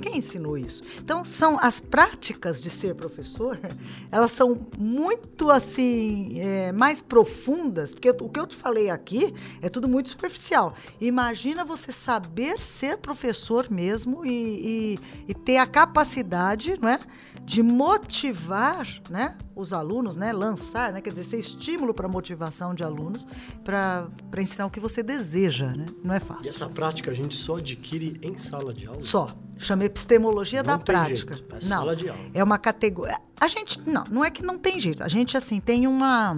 Quem ensinou isso? Então, são as práticas de ser professor, elas são muito assim, é, mais profundas, porque o que eu te falei aqui é tudo muito superficial. Imagina você saber ser professor mesmo e, e, e ter a capacidade não é, de motivar né, os alunos, né? Lançar, né? Quer dizer, ser estímulo para motivação de alunos para ensinar o que você deseja, né? Não é fácil. E essa prática a gente só adquire em sala de aula? Só. Chama epistemologia não da prática. Jeito. É não, sala de aula. É uma categoria. A gente. Não, não é que não tem jeito. A gente, assim, tem uma.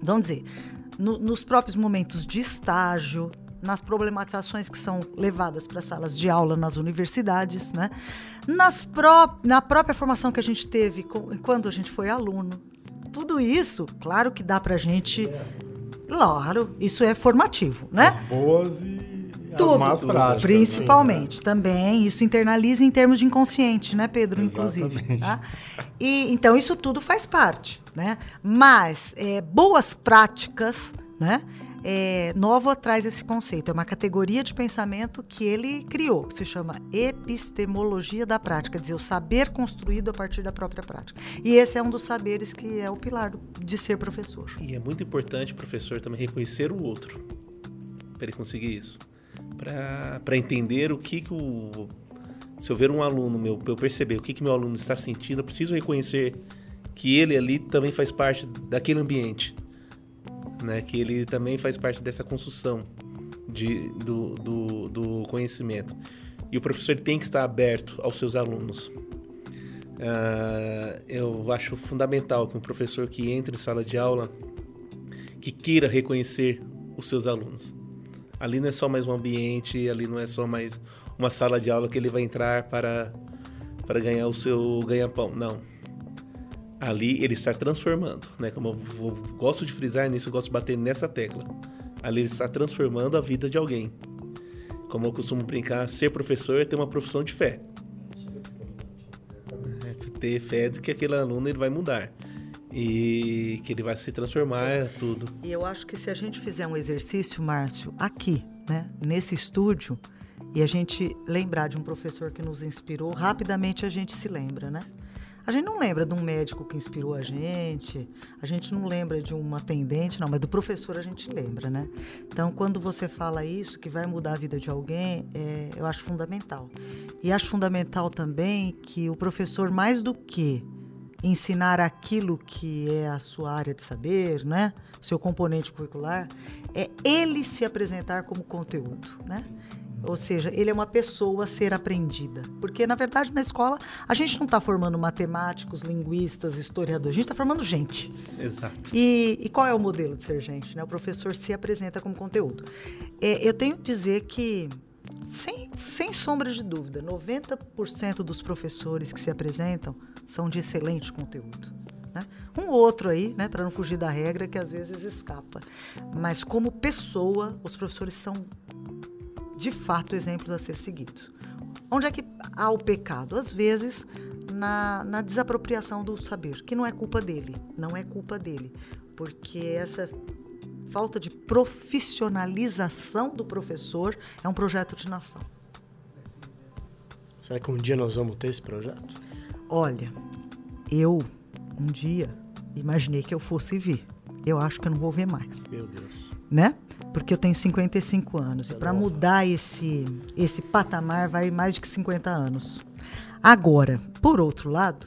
Vamos dizer, no, nos próprios momentos de estágio, nas problematizações que são levadas para salas de aula nas universidades, né? Nas pró na própria formação que a gente teve quando a gente foi aluno. Tudo isso, claro que dá para a gente. Claro, isso é formativo, né? As boas e tudo, as más práticas. né? Principalmente, também. Isso internaliza em termos de inconsciente, né, Pedro? Inclusive. Exatamente. Tá? E, então, isso tudo faz parte, né? Mas é, boas práticas, né? É, Novo traz esse conceito, é uma categoria de pensamento que ele criou, que se chama epistemologia da prática, quer dizer, o saber construído a partir da própria prática. E esse é um dos saberes que é o pilar de ser professor. E é muito importante professor também reconhecer o outro, para ele conseguir isso. Para entender o que, que o. Se eu ver um aluno meu, eu perceber o que, que meu aluno está sentindo, eu preciso reconhecer que ele ali também faz parte daquele ambiente né? Que ele também faz parte dessa construção de, do, do, do conhecimento. E o professor tem que estar aberto aos seus alunos. Uh, eu acho fundamental que um professor que entre em sala de aula que queira reconhecer os seus alunos. Ali não é só mais um ambiente, ali não é só mais uma sala de aula que ele vai entrar para, para ganhar o seu ganha-pão. Não ali ele está transformando, né? Como eu, gosto de frisar nisso, eu gosto de bater nessa tecla. Ali ele está transformando a vida de alguém. Como eu costumo brincar, ser professor é ter uma profissão de fé. É ter fé de que aquele aluno ele vai mudar e que ele vai se transformar tudo. E eu acho que se a gente fizer um exercício, Márcio, aqui, né, nesse estúdio, e a gente lembrar de um professor que nos inspirou, rapidamente a gente se lembra, né? A gente não lembra de um médico que inspirou a gente, a gente não lembra de uma atendente, não, mas do professor a gente lembra, né? Então, quando você fala isso, que vai mudar a vida de alguém, é, eu acho fundamental. E acho fundamental também que o professor, mais do que ensinar aquilo que é a sua área de saber, né? Seu componente curricular, é ele se apresentar como conteúdo, né? Ou seja, ele é uma pessoa a ser aprendida. Porque, na verdade, na escola, a gente não está formando matemáticos, linguistas, historiadores, a gente está formando gente. Exato. E, e, qual é o modelo de ser gente? Né? O professor se apresenta como conteúdo. É, eu tenho que dizer que, sem, sem sombra de dúvida, 90% dos professores que se apresentam são de excelente conteúdo. Né? Um outro aí, né, para não fugir da regra, que às vezes escapa. Mas, como pessoa, os professores são de fato, exemplos a ser seguidos. Onde é que há o pecado? Às vezes, na, na desapropriação do saber, que não é culpa dele, não é culpa dele, porque essa falta de profissionalização do professor é um projeto de nação. Será que um dia nós vamos ter esse projeto? Olha, eu um dia imaginei que eu fosse ver. Eu acho que eu não vou ver mais. Meu Deus. Né? porque eu tenho 55 anos. E para mudar esse, esse patamar vai mais de 50 anos. Agora, por outro lado,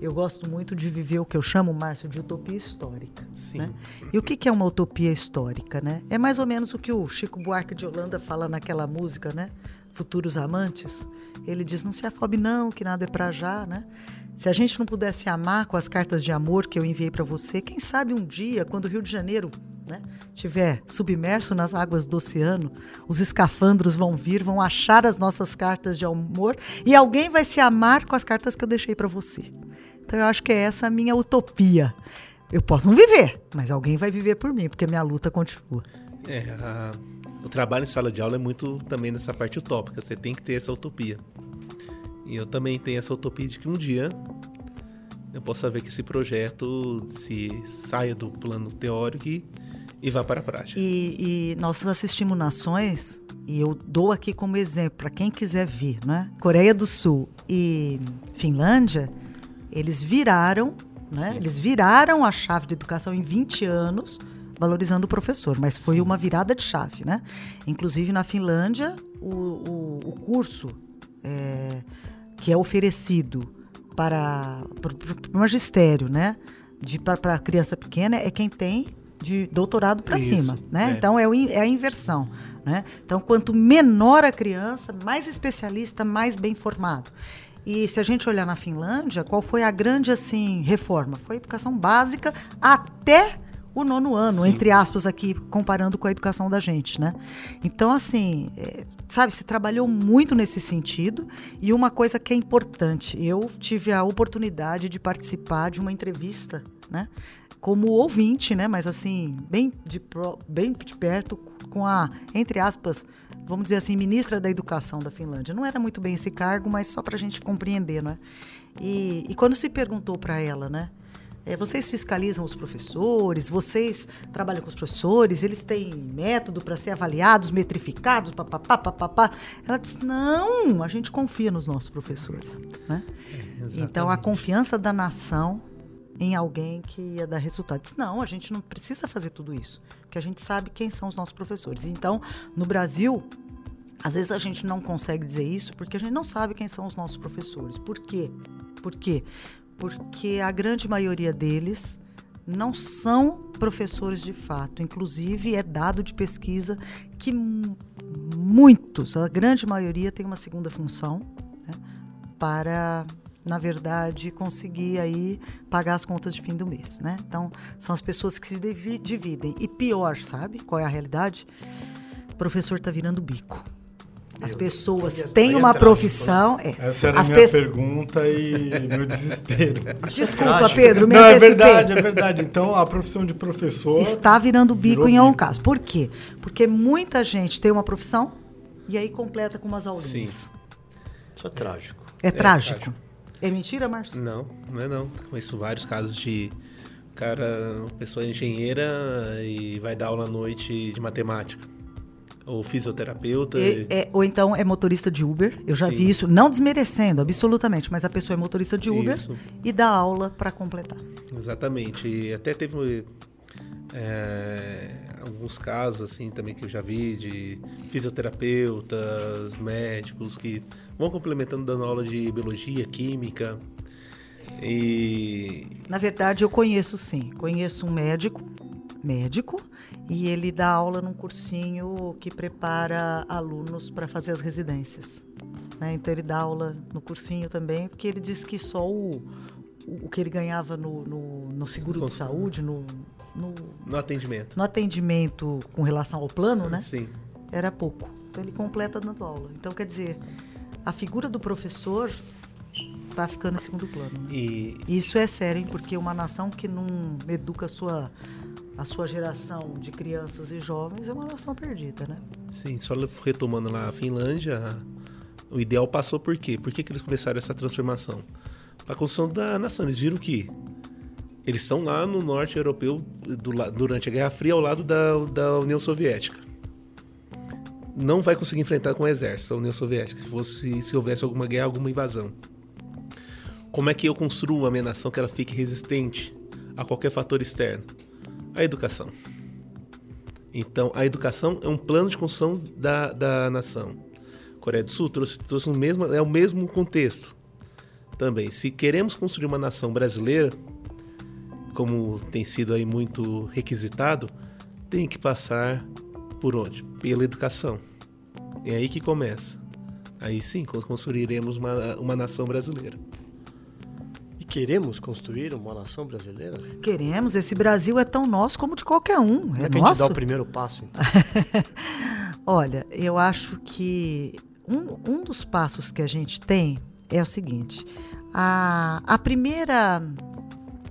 eu gosto muito de viver o que eu chamo, Márcio, de utopia histórica. Sim. Né? E o que, que é uma utopia histórica? Né? É mais ou menos o que o Chico Buarque de Holanda fala naquela música, né? Futuros Amantes. Ele diz, não se afobe não, que nada é para já, né? Se a gente não pudesse amar com as cartas de amor que eu enviei para você, quem sabe um dia, quando o Rio de Janeiro né, estiver submerso nas águas do oceano, os escafandros vão vir, vão achar as nossas cartas de amor e alguém vai se amar com as cartas que eu deixei para você. Então eu acho que é essa a minha utopia. Eu posso não viver, mas alguém vai viver por mim, porque a minha luta continua. É, a, o trabalho em sala de aula é muito também nessa parte utópica. Você tem que ter essa utopia. E eu também tenho essa utopia de que um dia eu possa ver que esse projeto se saia do plano teórico e e vá para a prática. E, e nós assistimos nações, e eu dou aqui como exemplo para quem quiser vir, né? Coreia do Sul e Finlândia, eles viraram, né? Eles viraram a chave de educação em 20 anos, valorizando o professor, mas foi Sim. uma virada de chave, né? Inclusive na Finlândia, o, o, o curso é, que é oferecido para o magistério, né? De para a criança pequena é quem tem de doutorado para cima, né? É. Então é, o, é a inversão, né? Então quanto menor a criança, mais especialista, mais bem formado. E se a gente olhar na Finlândia, qual foi a grande assim reforma? Foi a educação básica até o nono ano, Sim. entre aspas aqui, comparando com a educação da gente, né? Então, assim, é, sabe, se trabalhou muito nesse sentido. E uma coisa que é importante, eu tive a oportunidade de participar de uma entrevista, né? Como ouvinte, né? Mas assim, bem de, pro, bem de perto com a, entre aspas, vamos dizer assim, ministra da Educação da Finlândia. Não era muito bem esse cargo, mas só para a gente compreender, né? E, e quando se perguntou para ela, né? É, vocês fiscalizam os professores, vocês trabalham com os professores, eles têm método para ser avaliados, metrificados, papapá, papapá. Ela disse: não, a gente confia nos nossos professores. Né? É, então, a confiança da nação em alguém que ia dar resultado. Disse, não, a gente não precisa fazer tudo isso, porque a gente sabe quem são os nossos professores. Então, no Brasil, às vezes a gente não consegue dizer isso porque a gente não sabe quem são os nossos professores. Por quê? Por quê? porque a grande maioria deles não são professores de fato. Inclusive, é dado de pesquisa que muitos, a grande maioria, tem uma segunda função né, para, na verdade, conseguir aí pagar as contas de fim do mês. Né? Então, são as pessoas que se dividem. E pior, sabe qual é a realidade? O professor está virando bico. As pessoas têm uma profissão. É. Essa era a minha peço... pergunta e meu desespero. Desculpa, Pedro, me Não, é verdade, é verdade. Então, a profissão de professor... Está virando bico em algum caso. Por quê? Porque muita gente tem uma profissão e aí completa com umas aulinhas. Sim. Isso é trágico. É, é trágico. trágico. É mentira, Márcio? Não, não é não. Conheço vários casos de cara, pessoa engenheira e vai dar aula à noite de matemática. Ou fisioterapeuta. E, é, ou então é motorista de Uber. Eu já Sim. vi isso, não desmerecendo, absolutamente, mas a pessoa é motorista de Uber isso. e dá aula para completar. Exatamente. E até teve é, alguns casos assim também que eu já vi de fisioterapeutas, médicos que vão complementando dando aula de biologia, química. E na verdade eu conheço sim, conheço um médico, médico e ele dá aula num cursinho que prepara alunos para fazer as residências. Né? Então ele dá aula no cursinho também, porque ele diz que só o, o que ele ganhava no, no, no seguro de saúde, no, no, no, atendimento. No atendimento com relação ao plano, né? Sim. Era pouco. Então ele completa dando aula. Então, quer dizer, a figura do professor está ficando em segundo plano. Né? E... Isso é sério, hein? porque uma nação que não educa a sua a sua geração de crianças e jovens é uma nação perdida, né? Sim, só retomando lá a Finlândia, o ideal passou por quê? Por que, que eles começaram essa transformação? Para a construção da nação. Eles viram que eles estão lá no norte europeu do, durante a Guerra Fria ao lado da, da União Soviética. Não vai conseguir enfrentar com o exército a União Soviética se, fosse, se houvesse alguma guerra, alguma invasão. Como é que eu construo a minha nação que ela fique resistente a qualquer fator externo? a educação. Então, a educação é um plano de construção da, da nação. Coreia do Sul trouxe, trouxe o mesmo, é o mesmo contexto. Também, se queremos construir uma nação brasileira, como tem sido aí muito requisitado, tem que passar por onde? Pela educação. É aí que começa. Aí sim, construiremos uma, uma nação brasileira. Queremos construir uma nação brasileira? Queremos. Esse Brasil é tão nosso como de qualquer um. É, é que nosso. a gente dá o primeiro passo, então? Olha, eu acho que um, um dos passos que a gente tem é o seguinte: a, a primeira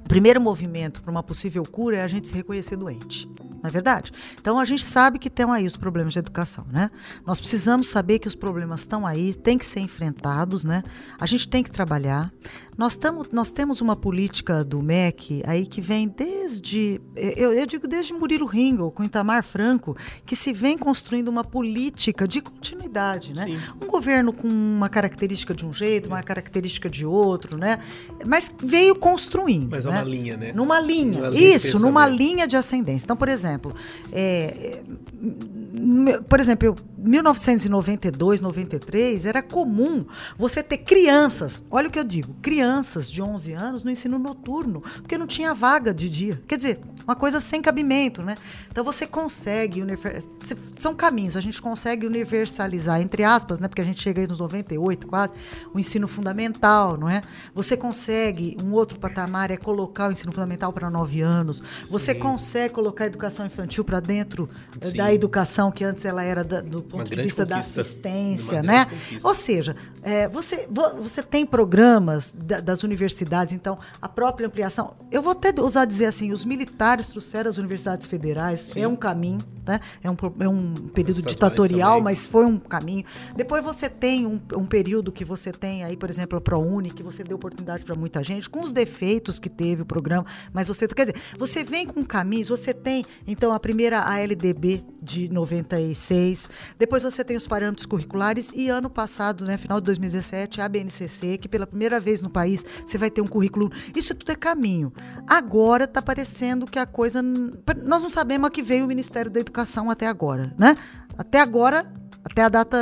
primeiro movimento para uma possível cura é a gente se reconhecer doente não é verdade? Então a gente sabe que tem aí os problemas de educação, né? Nós precisamos saber que os problemas estão aí, têm que ser enfrentados, né? A gente tem que trabalhar. Nós, tamo, nós temos uma política do MEC aí que vem desde, eu, eu digo desde Murilo Ringel, com Itamar Franco, que se vem construindo uma política de continuidade, né? Sim. Um governo com uma característica de um jeito, uma característica de outro, né? Mas veio construindo. Mas é né? uma linha, né? Numa linha, isso, numa linha de ascendência. Então, por exemplo, exemplo, é, é, por exemplo, 1992, 93, era comum você ter crianças, olha o que eu digo, crianças de 11 anos no ensino noturno, porque não tinha vaga de dia. Quer dizer, uma coisa sem cabimento, né? Então você consegue, são caminhos, a gente consegue universalizar, entre aspas, né? Porque a gente chega aí nos 98 quase, o ensino fundamental, não é? Você consegue, um outro patamar é colocar o ensino fundamental para 9 anos, você consegue colocar a educação infantil para dentro eh, Sim. da educação, que antes ela era da, do ponto de vista da assistência, né? Conquista. Ou seja, é, você, você tem programas da, das universidades, então a própria ampliação. Eu vou até usar dizer assim: os militares trouxeram as universidades federais, Sim. é um caminho, né? É um, é um período ditatorial, também. mas foi um caminho. Depois você tem um, um período que você tem aí, por exemplo, a ProUni, que você deu oportunidade para muita gente, com os defeitos que teve o programa, mas você, quer dizer, você vem com caminhos, você tem, então, a primeira ALDB de 96, depois você tem os parâmetros curriculares e ano passado, né, final de 2017, a BNCC, que pela primeira vez no país você vai ter um currículo. Isso tudo é caminho. Agora está parecendo que a coisa. Nós não sabemos a que veio o Ministério da Educação até agora, né? Até agora, até a data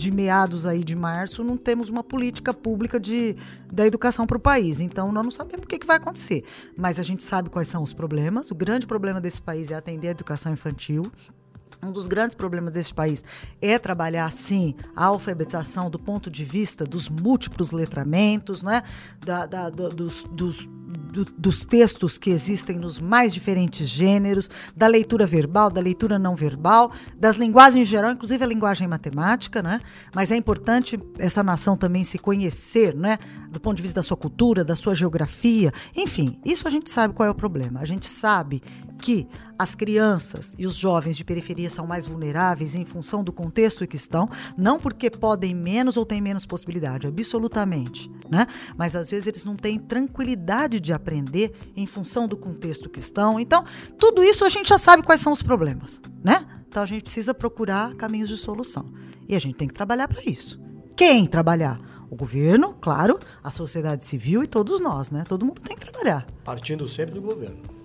de meados aí de março, não temos uma política pública de, da educação para o país. Então, nós não sabemos o que, que vai acontecer. Mas a gente sabe quais são os problemas. O grande problema desse país é atender a educação infantil. Um dos grandes problemas desse país é trabalhar, sim, a alfabetização do ponto de vista dos múltiplos letramentos, né? da, da do, dos, dos do, dos textos que existem nos mais diferentes gêneros, da leitura verbal, da leitura não verbal, das linguagens em geral, inclusive a linguagem matemática, né? Mas é importante essa nação também se conhecer, né? Do ponto de vista da sua cultura, da sua geografia, enfim, isso a gente sabe qual é o problema. A gente sabe que as crianças e os jovens de periferia são mais vulneráveis em função do contexto em que estão, não porque podem menos ou têm menos possibilidade, absolutamente, né? Mas às vezes eles não têm tranquilidade de aprender em função do contexto que estão. Então, tudo isso a gente já sabe quais são os problemas, né? Então a gente precisa procurar caminhos de solução. E a gente tem que trabalhar para isso. Quem trabalhar? O governo, claro, a sociedade civil e todos nós, né? Todo mundo tem que trabalhar. Partindo sempre do governo.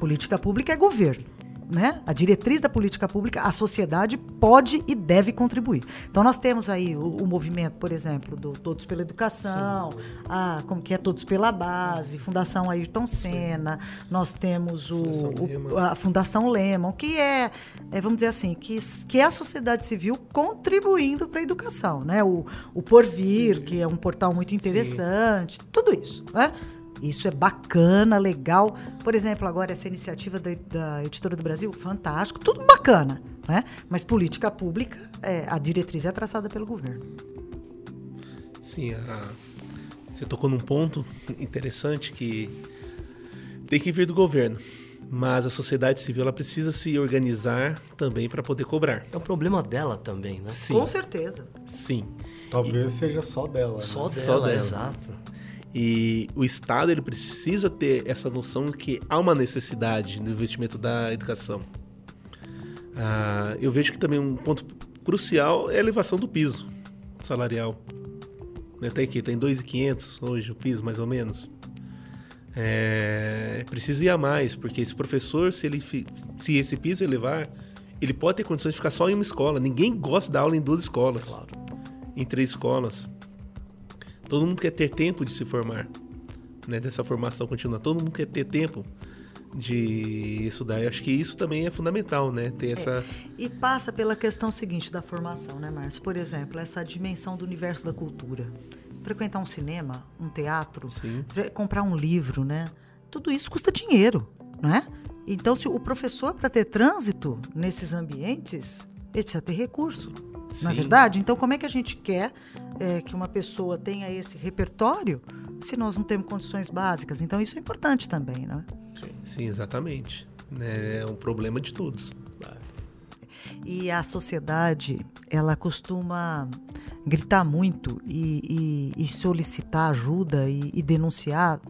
Política pública é governo né, a diretriz da política pública, a sociedade pode e deve contribuir. Então nós temos aí o, o movimento, por exemplo, do Todos pela Educação, a, como que é Todos pela Base, Fundação Ayrton Senna, Sim. nós temos o, Fundação o, a Fundação Lemon, que é, é, vamos dizer assim, que, que é a sociedade civil contribuindo para a educação, né? O, o Porvir, Sim. que é um portal muito interessante, Sim. tudo isso, né? Isso é bacana, legal. Por exemplo, agora essa iniciativa da, da Editora do Brasil, fantástico, tudo bacana. Né? Mas política pública, é, a diretriz é traçada pelo governo. Sim, a... você tocou num ponto interessante que tem que vir do governo. Mas a sociedade civil ela precisa se organizar também para poder cobrar. É um problema dela também, né? Sim. Com certeza. Sim. Talvez e... seja só dela. Só né? dela, só dela, exato. E o Estado ele precisa ter essa noção que há uma necessidade no investimento da educação. Ah, eu vejo que também um ponto crucial é a elevação do piso salarial. Né? Tem que tem 2.500 hoje o piso mais ou menos. É, precisa ir a mais, porque esse professor, se ele se esse piso elevar, ele pode ter condições de ficar só em uma escola. Ninguém gosta de dar aula em duas escolas, claro. em três escolas. Todo mundo quer ter tempo de se formar, né? Dessa formação contínua. Todo mundo quer ter tempo de estudar. Eu acho que isso também é fundamental, né? Ter é. essa... É. E passa pela questão seguinte da formação, né, Márcio? Por exemplo, essa dimensão do universo da cultura. Frequentar um cinema, um teatro, Sim. comprar um livro, né? Tudo isso custa dinheiro, não é? Então, se o professor, para ter trânsito nesses ambientes, ele precisa ter recurso. Sim. Não é verdade? Então, como é que a gente quer é, que uma pessoa tenha esse repertório se nós não temos condições básicas? Então, isso é importante também, né? Sim, Sim exatamente. É um problema de todos. E a sociedade, ela costuma gritar muito e, e, e solicitar ajuda e, e denunciar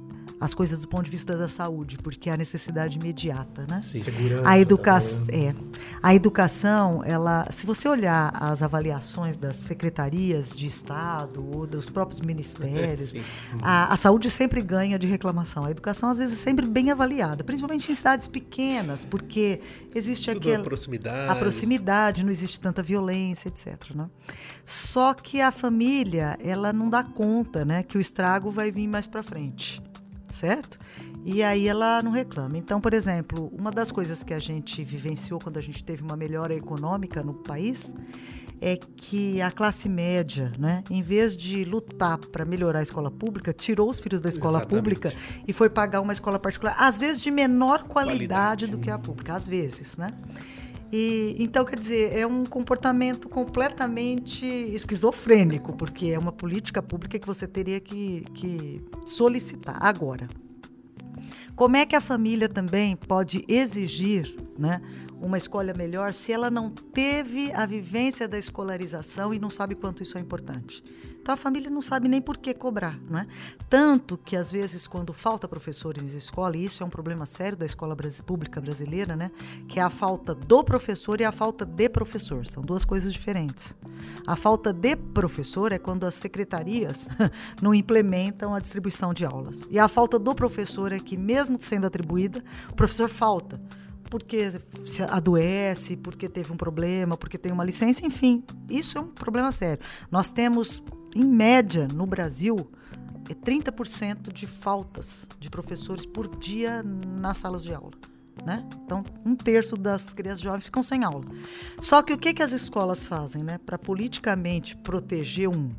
as coisas do ponto de vista da saúde, porque é a necessidade imediata, né? Sim. Segurança. A educação é. A educação, ela, se você olhar as avaliações das secretarias de Estado ou dos próprios ministérios, a, a, saúde sempre ganha de reclamação. A educação, às vezes, é sempre bem avaliada, principalmente em cidades pequenas, porque existe Tudo aquela. A proximidade. A proximidade, não existe tanta violência, etc. Né? Só que a família, ela não dá conta né, que o estrago vai vir mais para frente certo? E aí ela não reclama. Então, por exemplo, uma das coisas que a gente vivenciou quando a gente teve uma melhora econômica no país é que a classe média, né, em vez de lutar para melhorar a escola pública, tirou os filhos da escola Exatamente. pública e foi pagar uma escola particular, às vezes de menor qualidade, qualidade. do que a pública, às vezes, né? E, então, quer dizer, é um comportamento completamente esquizofrênico, porque é uma política pública que você teria que, que solicitar. Agora, como é que a família também pode exigir né, uma escolha melhor se ela não teve a vivência da escolarização e não sabe quanto isso é importante? Então a família não sabe nem por que cobrar, né? Tanto que às vezes quando falta professores em escola, e isso é um problema sério da escola pública brasileira, né? Que é a falta do professor e a falta de professor, são duas coisas diferentes. A falta de professor é quando as secretarias não implementam a distribuição de aulas. E a falta do professor é que mesmo sendo atribuída, o professor falta porque se adoece, porque teve um problema, porque tem uma licença, enfim, isso é um problema sério. Nós temos em média, no Brasil, é 30% de faltas de professores por dia nas salas de aula. Né? Então, um terço das crianças jovens ficam sem aula. Só que o que, que as escolas fazem né? para politicamente proteger um,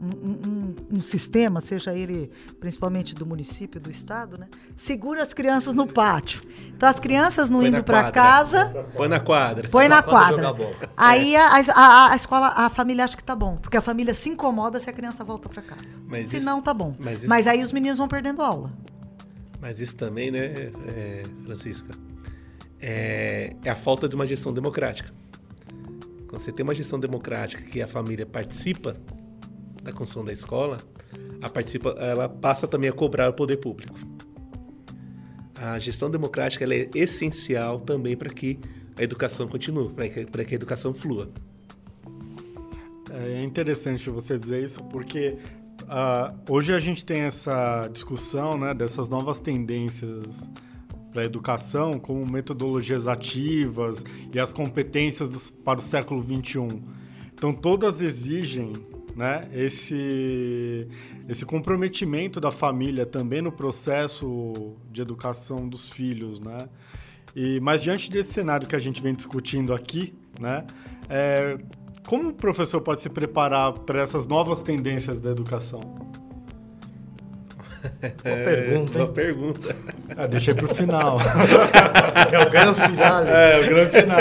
um, um, um, sistema, seja ele principalmente do município, do estado, né? Segura as crianças no pátio. Então as crianças não põe indo para casa. Põe na quadra. Põe na quadra. Aí a, a, a, escola, a família acha que tá bom, porque a família se incomoda se a criança volta para casa. Mas se isso, não, tá bom. Mas, isso, mas, aí os meninos vão perdendo aula. Mas isso também, né, é, Francisca, é, é a falta de uma gestão democrática. Quando você tem uma gestão democrática que a família participa da construção da escola, a participa, ela passa também a cobrar o poder público. A gestão democrática é essencial também para que a educação continue, para que, que a educação flua. É interessante você dizer isso, porque uh, hoje a gente tem essa discussão né, dessas novas tendências para a educação, como metodologias ativas e as competências dos, para o século XXI. Então, todas exigem né? Esse, esse comprometimento da família também no processo de educação dos filhos, né? E, mas diante desse cenário que a gente vem discutindo aqui, né? É, como o professor pode se preparar para essas novas tendências da educação? Boa pergunta. Boa pergunta. Ah, deixei para o final. é o grande final. É, o grande final.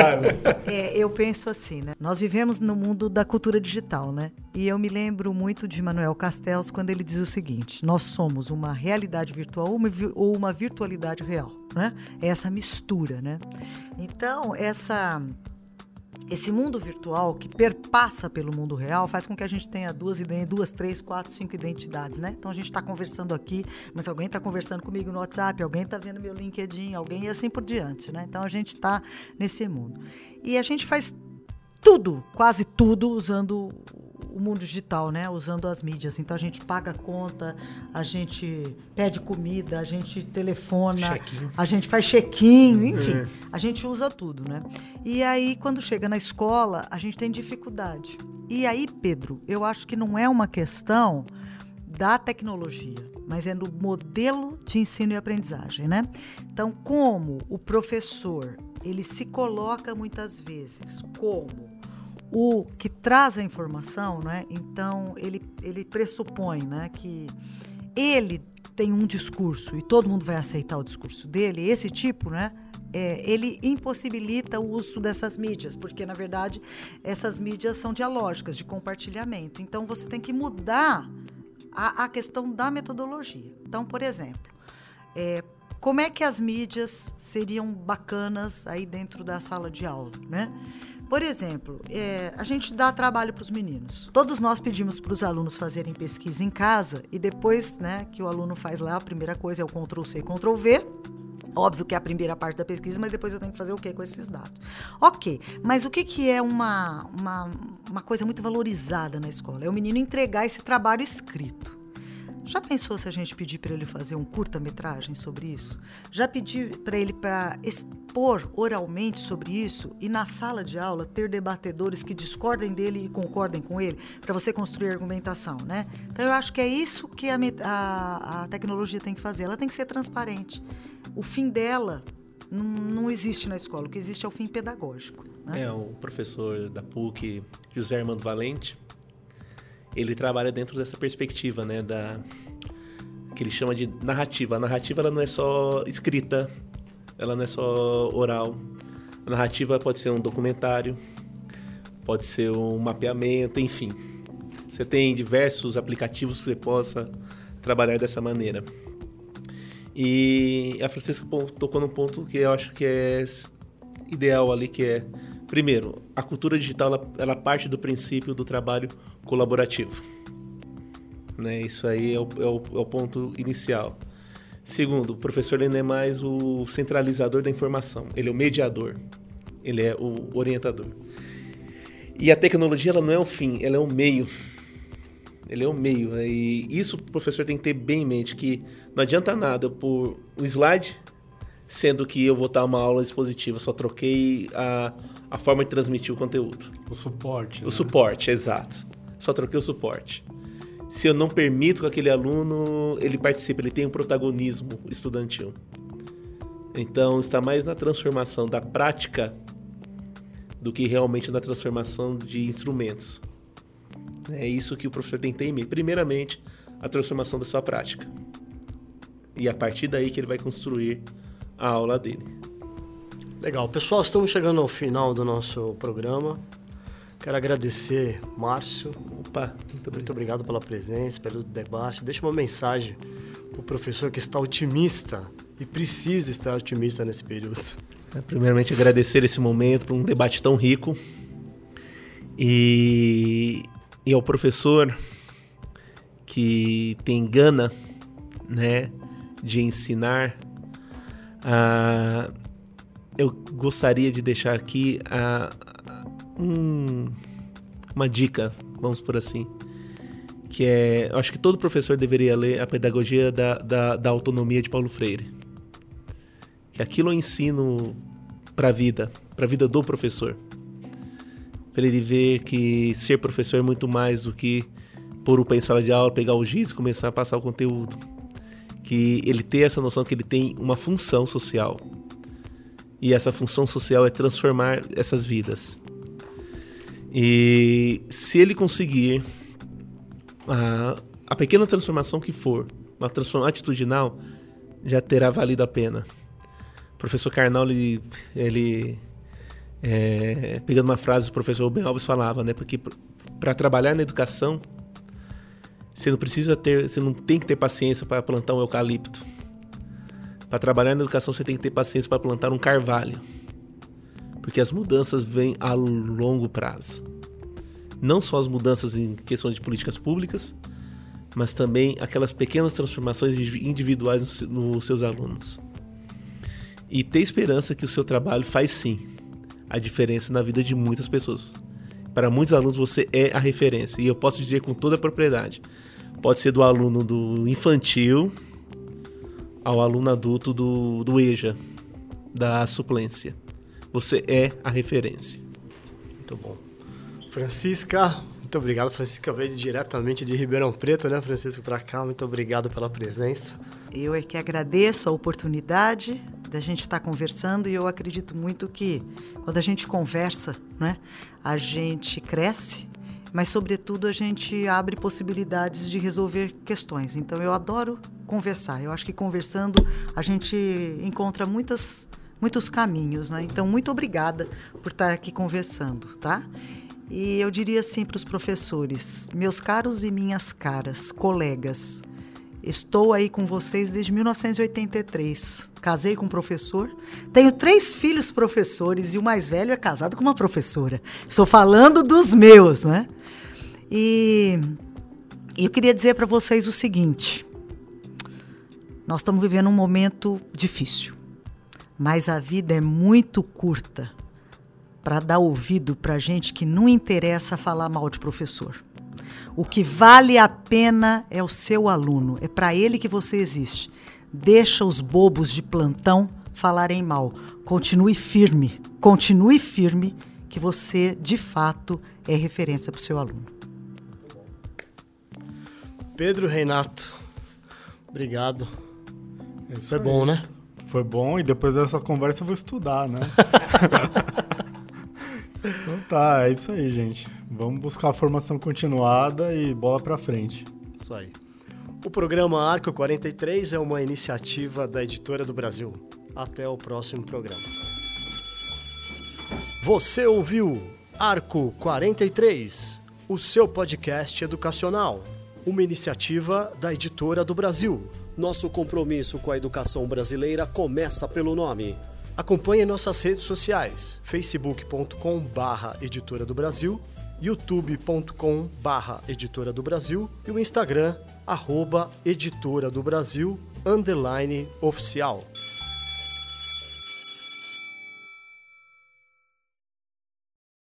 É, eu penso assim, né? Nós vivemos no mundo da cultura digital, né? E eu me lembro muito de Manuel Castells quando ele diz o seguinte: nós somos uma realidade virtual ou uma virtualidade real, né? É essa mistura, né? Então, essa esse mundo virtual que perpassa pelo mundo real faz com que a gente tenha duas, duas três, quatro, cinco identidades, né? Então a gente está conversando aqui, mas alguém está conversando comigo no WhatsApp, alguém está vendo meu LinkedIn, alguém e assim por diante, né? Então a gente está nesse mundo. E a gente faz tudo, quase tudo, usando o mundo digital, né? Usando as mídias. Então a gente paga conta, a gente pede comida, a gente telefona, a gente faz check-in, enfim, é. a gente usa tudo, né? E aí quando chega na escola, a gente tem dificuldade. E aí, Pedro, eu acho que não é uma questão da tecnologia, mas é no modelo de ensino e aprendizagem, né? Então, como o professor ele se coloca muitas vezes como o que traz a informação, né? Então ele, ele pressupõe, né, que ele tem um discurso e todo mundo vai aceitar o discurso dele. Esse tipo, né? É, ele impossibilita o uso dessas mídias, porque na verdade essas mídias são dialógicas, de compartilhamento. Então você tem que mudar a, a questão da metodologia. Então, por exemplo, é, como é que as mídias seriam bacanas aí dentro da sala de aula, né? Por exemplo, é, a gente dá trabalho para os meninos. Todos nós pedimos para os alunos fazerem pesquisa em casa e depois, né, que o aluno faz lá, a primeira coisa é o Ctrl C, Ctrl V Óbvio que é a primeira parte da pesquisa, mas depois eu tenho que fazer o quê com esses dados? Ok, mas o que, que é uma, uma, uma coisa muito valorizada na escola? É o menino entregar esse trabalho escrito. Já pensou se a gente pedir para ele fazer um curta-metragem sobre isso? Já pedir para ele para expor oralmente sobre isso e na sala de aula ter debatedores que discordem dele e concordem com ele para você construir argumentação, né? Então eu acho que é isso que a, a, a tecnologia tem que fazer. Ela tem que ser transparente. O fim dela não, não existe na escola. O que existe é o fim pedagógico. Né? É o professor da PUC, José Armando Valente ele trabalha dentro dessa perspectiva, né, da que ele chama de narrativa. A narrativa ela não é só escrita, ela não é só oral. A narrativa pode ser um documentário, pode ser um mapeamento, enfim. Você tem diversos aplicativos que você possa trabalhar dessa maneira. E a Francisca tocou num ponto que eu acho que é ideal ali, que é Primeiro, a cultura digital ela, ela parte do princípio do trabalho colaborativo. Né? Isso aí é o, é, o, é o, ponto inicial. Segundo, o professor ele não é mais o centralizador da informação, ele é o mediador, ele é o orientador. E a tecnologia ela não é o fim, ela é o meio. Ele é o meio. Né? E isso o professor tem que ter bem em mente, que não adianta nada por um slide, sendo que eu vou dar uma aula expositiva, só troquei a a forma de transmitir o conteúdo. O suporte. O né? suporte, exato. Só troquei o suporte. Se eu não permito que aquele aluno ele participe, ele tenha um protagonismo estudantil. Então está mais na transformação da prática do que realmente na transformação de instrumentos. É isso que o professor tem que ter em mente. Primeiramente, a transformação da sua prática. E a partir daí que ele vai construir a aula dele. Legal. Pessoal, estamos chegando ao final do nosso programa. Quero agradecer, Márcio. Opa, muito obrigado. muito obrigado pela presença, pelo debate. Deixa uma mensagem para o professor que está otimista e precisa estar otimista nesse período. É, primeiramente, agradecer esse momento por um debate tão rico. E, e ao professor que tem gana né, de ensinar a eu gostaria de deixar aqui a, um, uma dica, vamos por assim, que é, eu acho que todo professor deveria ler a Pedagogia da, da, da Autonomia de Paulo Freire. Que aquilo eu ensino para a vida, para a vida do professor. Para ele ver que ser professor é muito mais do que pôr o pé em sala de aula, pegar o giz e começar a passar o conteúdo. Que ele ter essa noção que ele tem uma função social e essa função social é transformar essas vidas. E se ele conseguir a, a pequena transformação que for, uma transformação atitudinal, já terá valido a pena. O professor Karnal, ele, ele é, pegando uma frase do professor Ben Alves falava, né? Porque para trabalhar na educação, você não precisa ter, você não tem que ter paciência para plantar um eucalipto. Para trabalhar na educação, você tem que ter paciência para plantar um carvalho. Porque as mudanças vêm a longo prazo. Não só as mudanças em questões de políticas públicas, mas também aquelas pequenas transformações individuais nos seus alunos. E ter esperança que o seu trabalho faz sim a diferença na vida de muitas pessoas. Para muitos alunos você é a referência, e eu posso dizer com toda a propriedade. Pode ser do aluno do infantil ao aluno adulto do, do EJA, da suplência. Você é a referência. Muito bom. Francisca, muito obrigado. Francisca veio diretamente de Ribeirão Preto, né, Francisca, para cá. Muito obrigado pela presença. Eu é que agradeço a oportunidade da gente estar conversando e eu acredito muito que quando a gente conversa, né, a gente cresce mas sobretudo a gente abre possibilidades de resolver questões. Então eu adoro conversar. Eu acho que conversando a gente encontra muitas muitos caminhos, né? Então muito obrigada por estar aqui conversando, tá? E eu diria assim para os professores, meus caros e minhas caras, colegas, estou aí com vocês desde 1983. Casei com um professor, tenho três filhos professores e o mais velho é casado com uma professora. Estou falando dos meus, né? E eu queria dizer para vocês o seguinte: nós estamos vivendo um momento difícil. Mas a vida é muito curta para dar ouvido para gente que não interessa falar mal de professor. O que vale a pena é o seu aluno, é para ele que você existe. Deixa os bobos de plantão falarem mal. Continue firme, continue firme que você de fato é referência para o seu aluno. Pedro Renato, obrigado. É isso Foi aí. bom, né? Foi bom e depois dessa conversa eu vou estudar, né? então tá, é isso aí, gente. Vamos buscar a formação continuada e bola pra frente. Isso aí. O programa Arco 43 é uma iniciativa da Editora do Brasil. Até o próximo programa. Você ouviu Arco 43, o seu podcast educacional, uma iniciativa da Editora do Brasil. Nosso compromisso com a educação brasileira começa pelo nome. Acompanhe nossas redes sociais: facebook.com/barra Editora do Brasil, youtube.com/barra Editora do Brasil e o Instagram arroba Editora do Brasil underline oficial.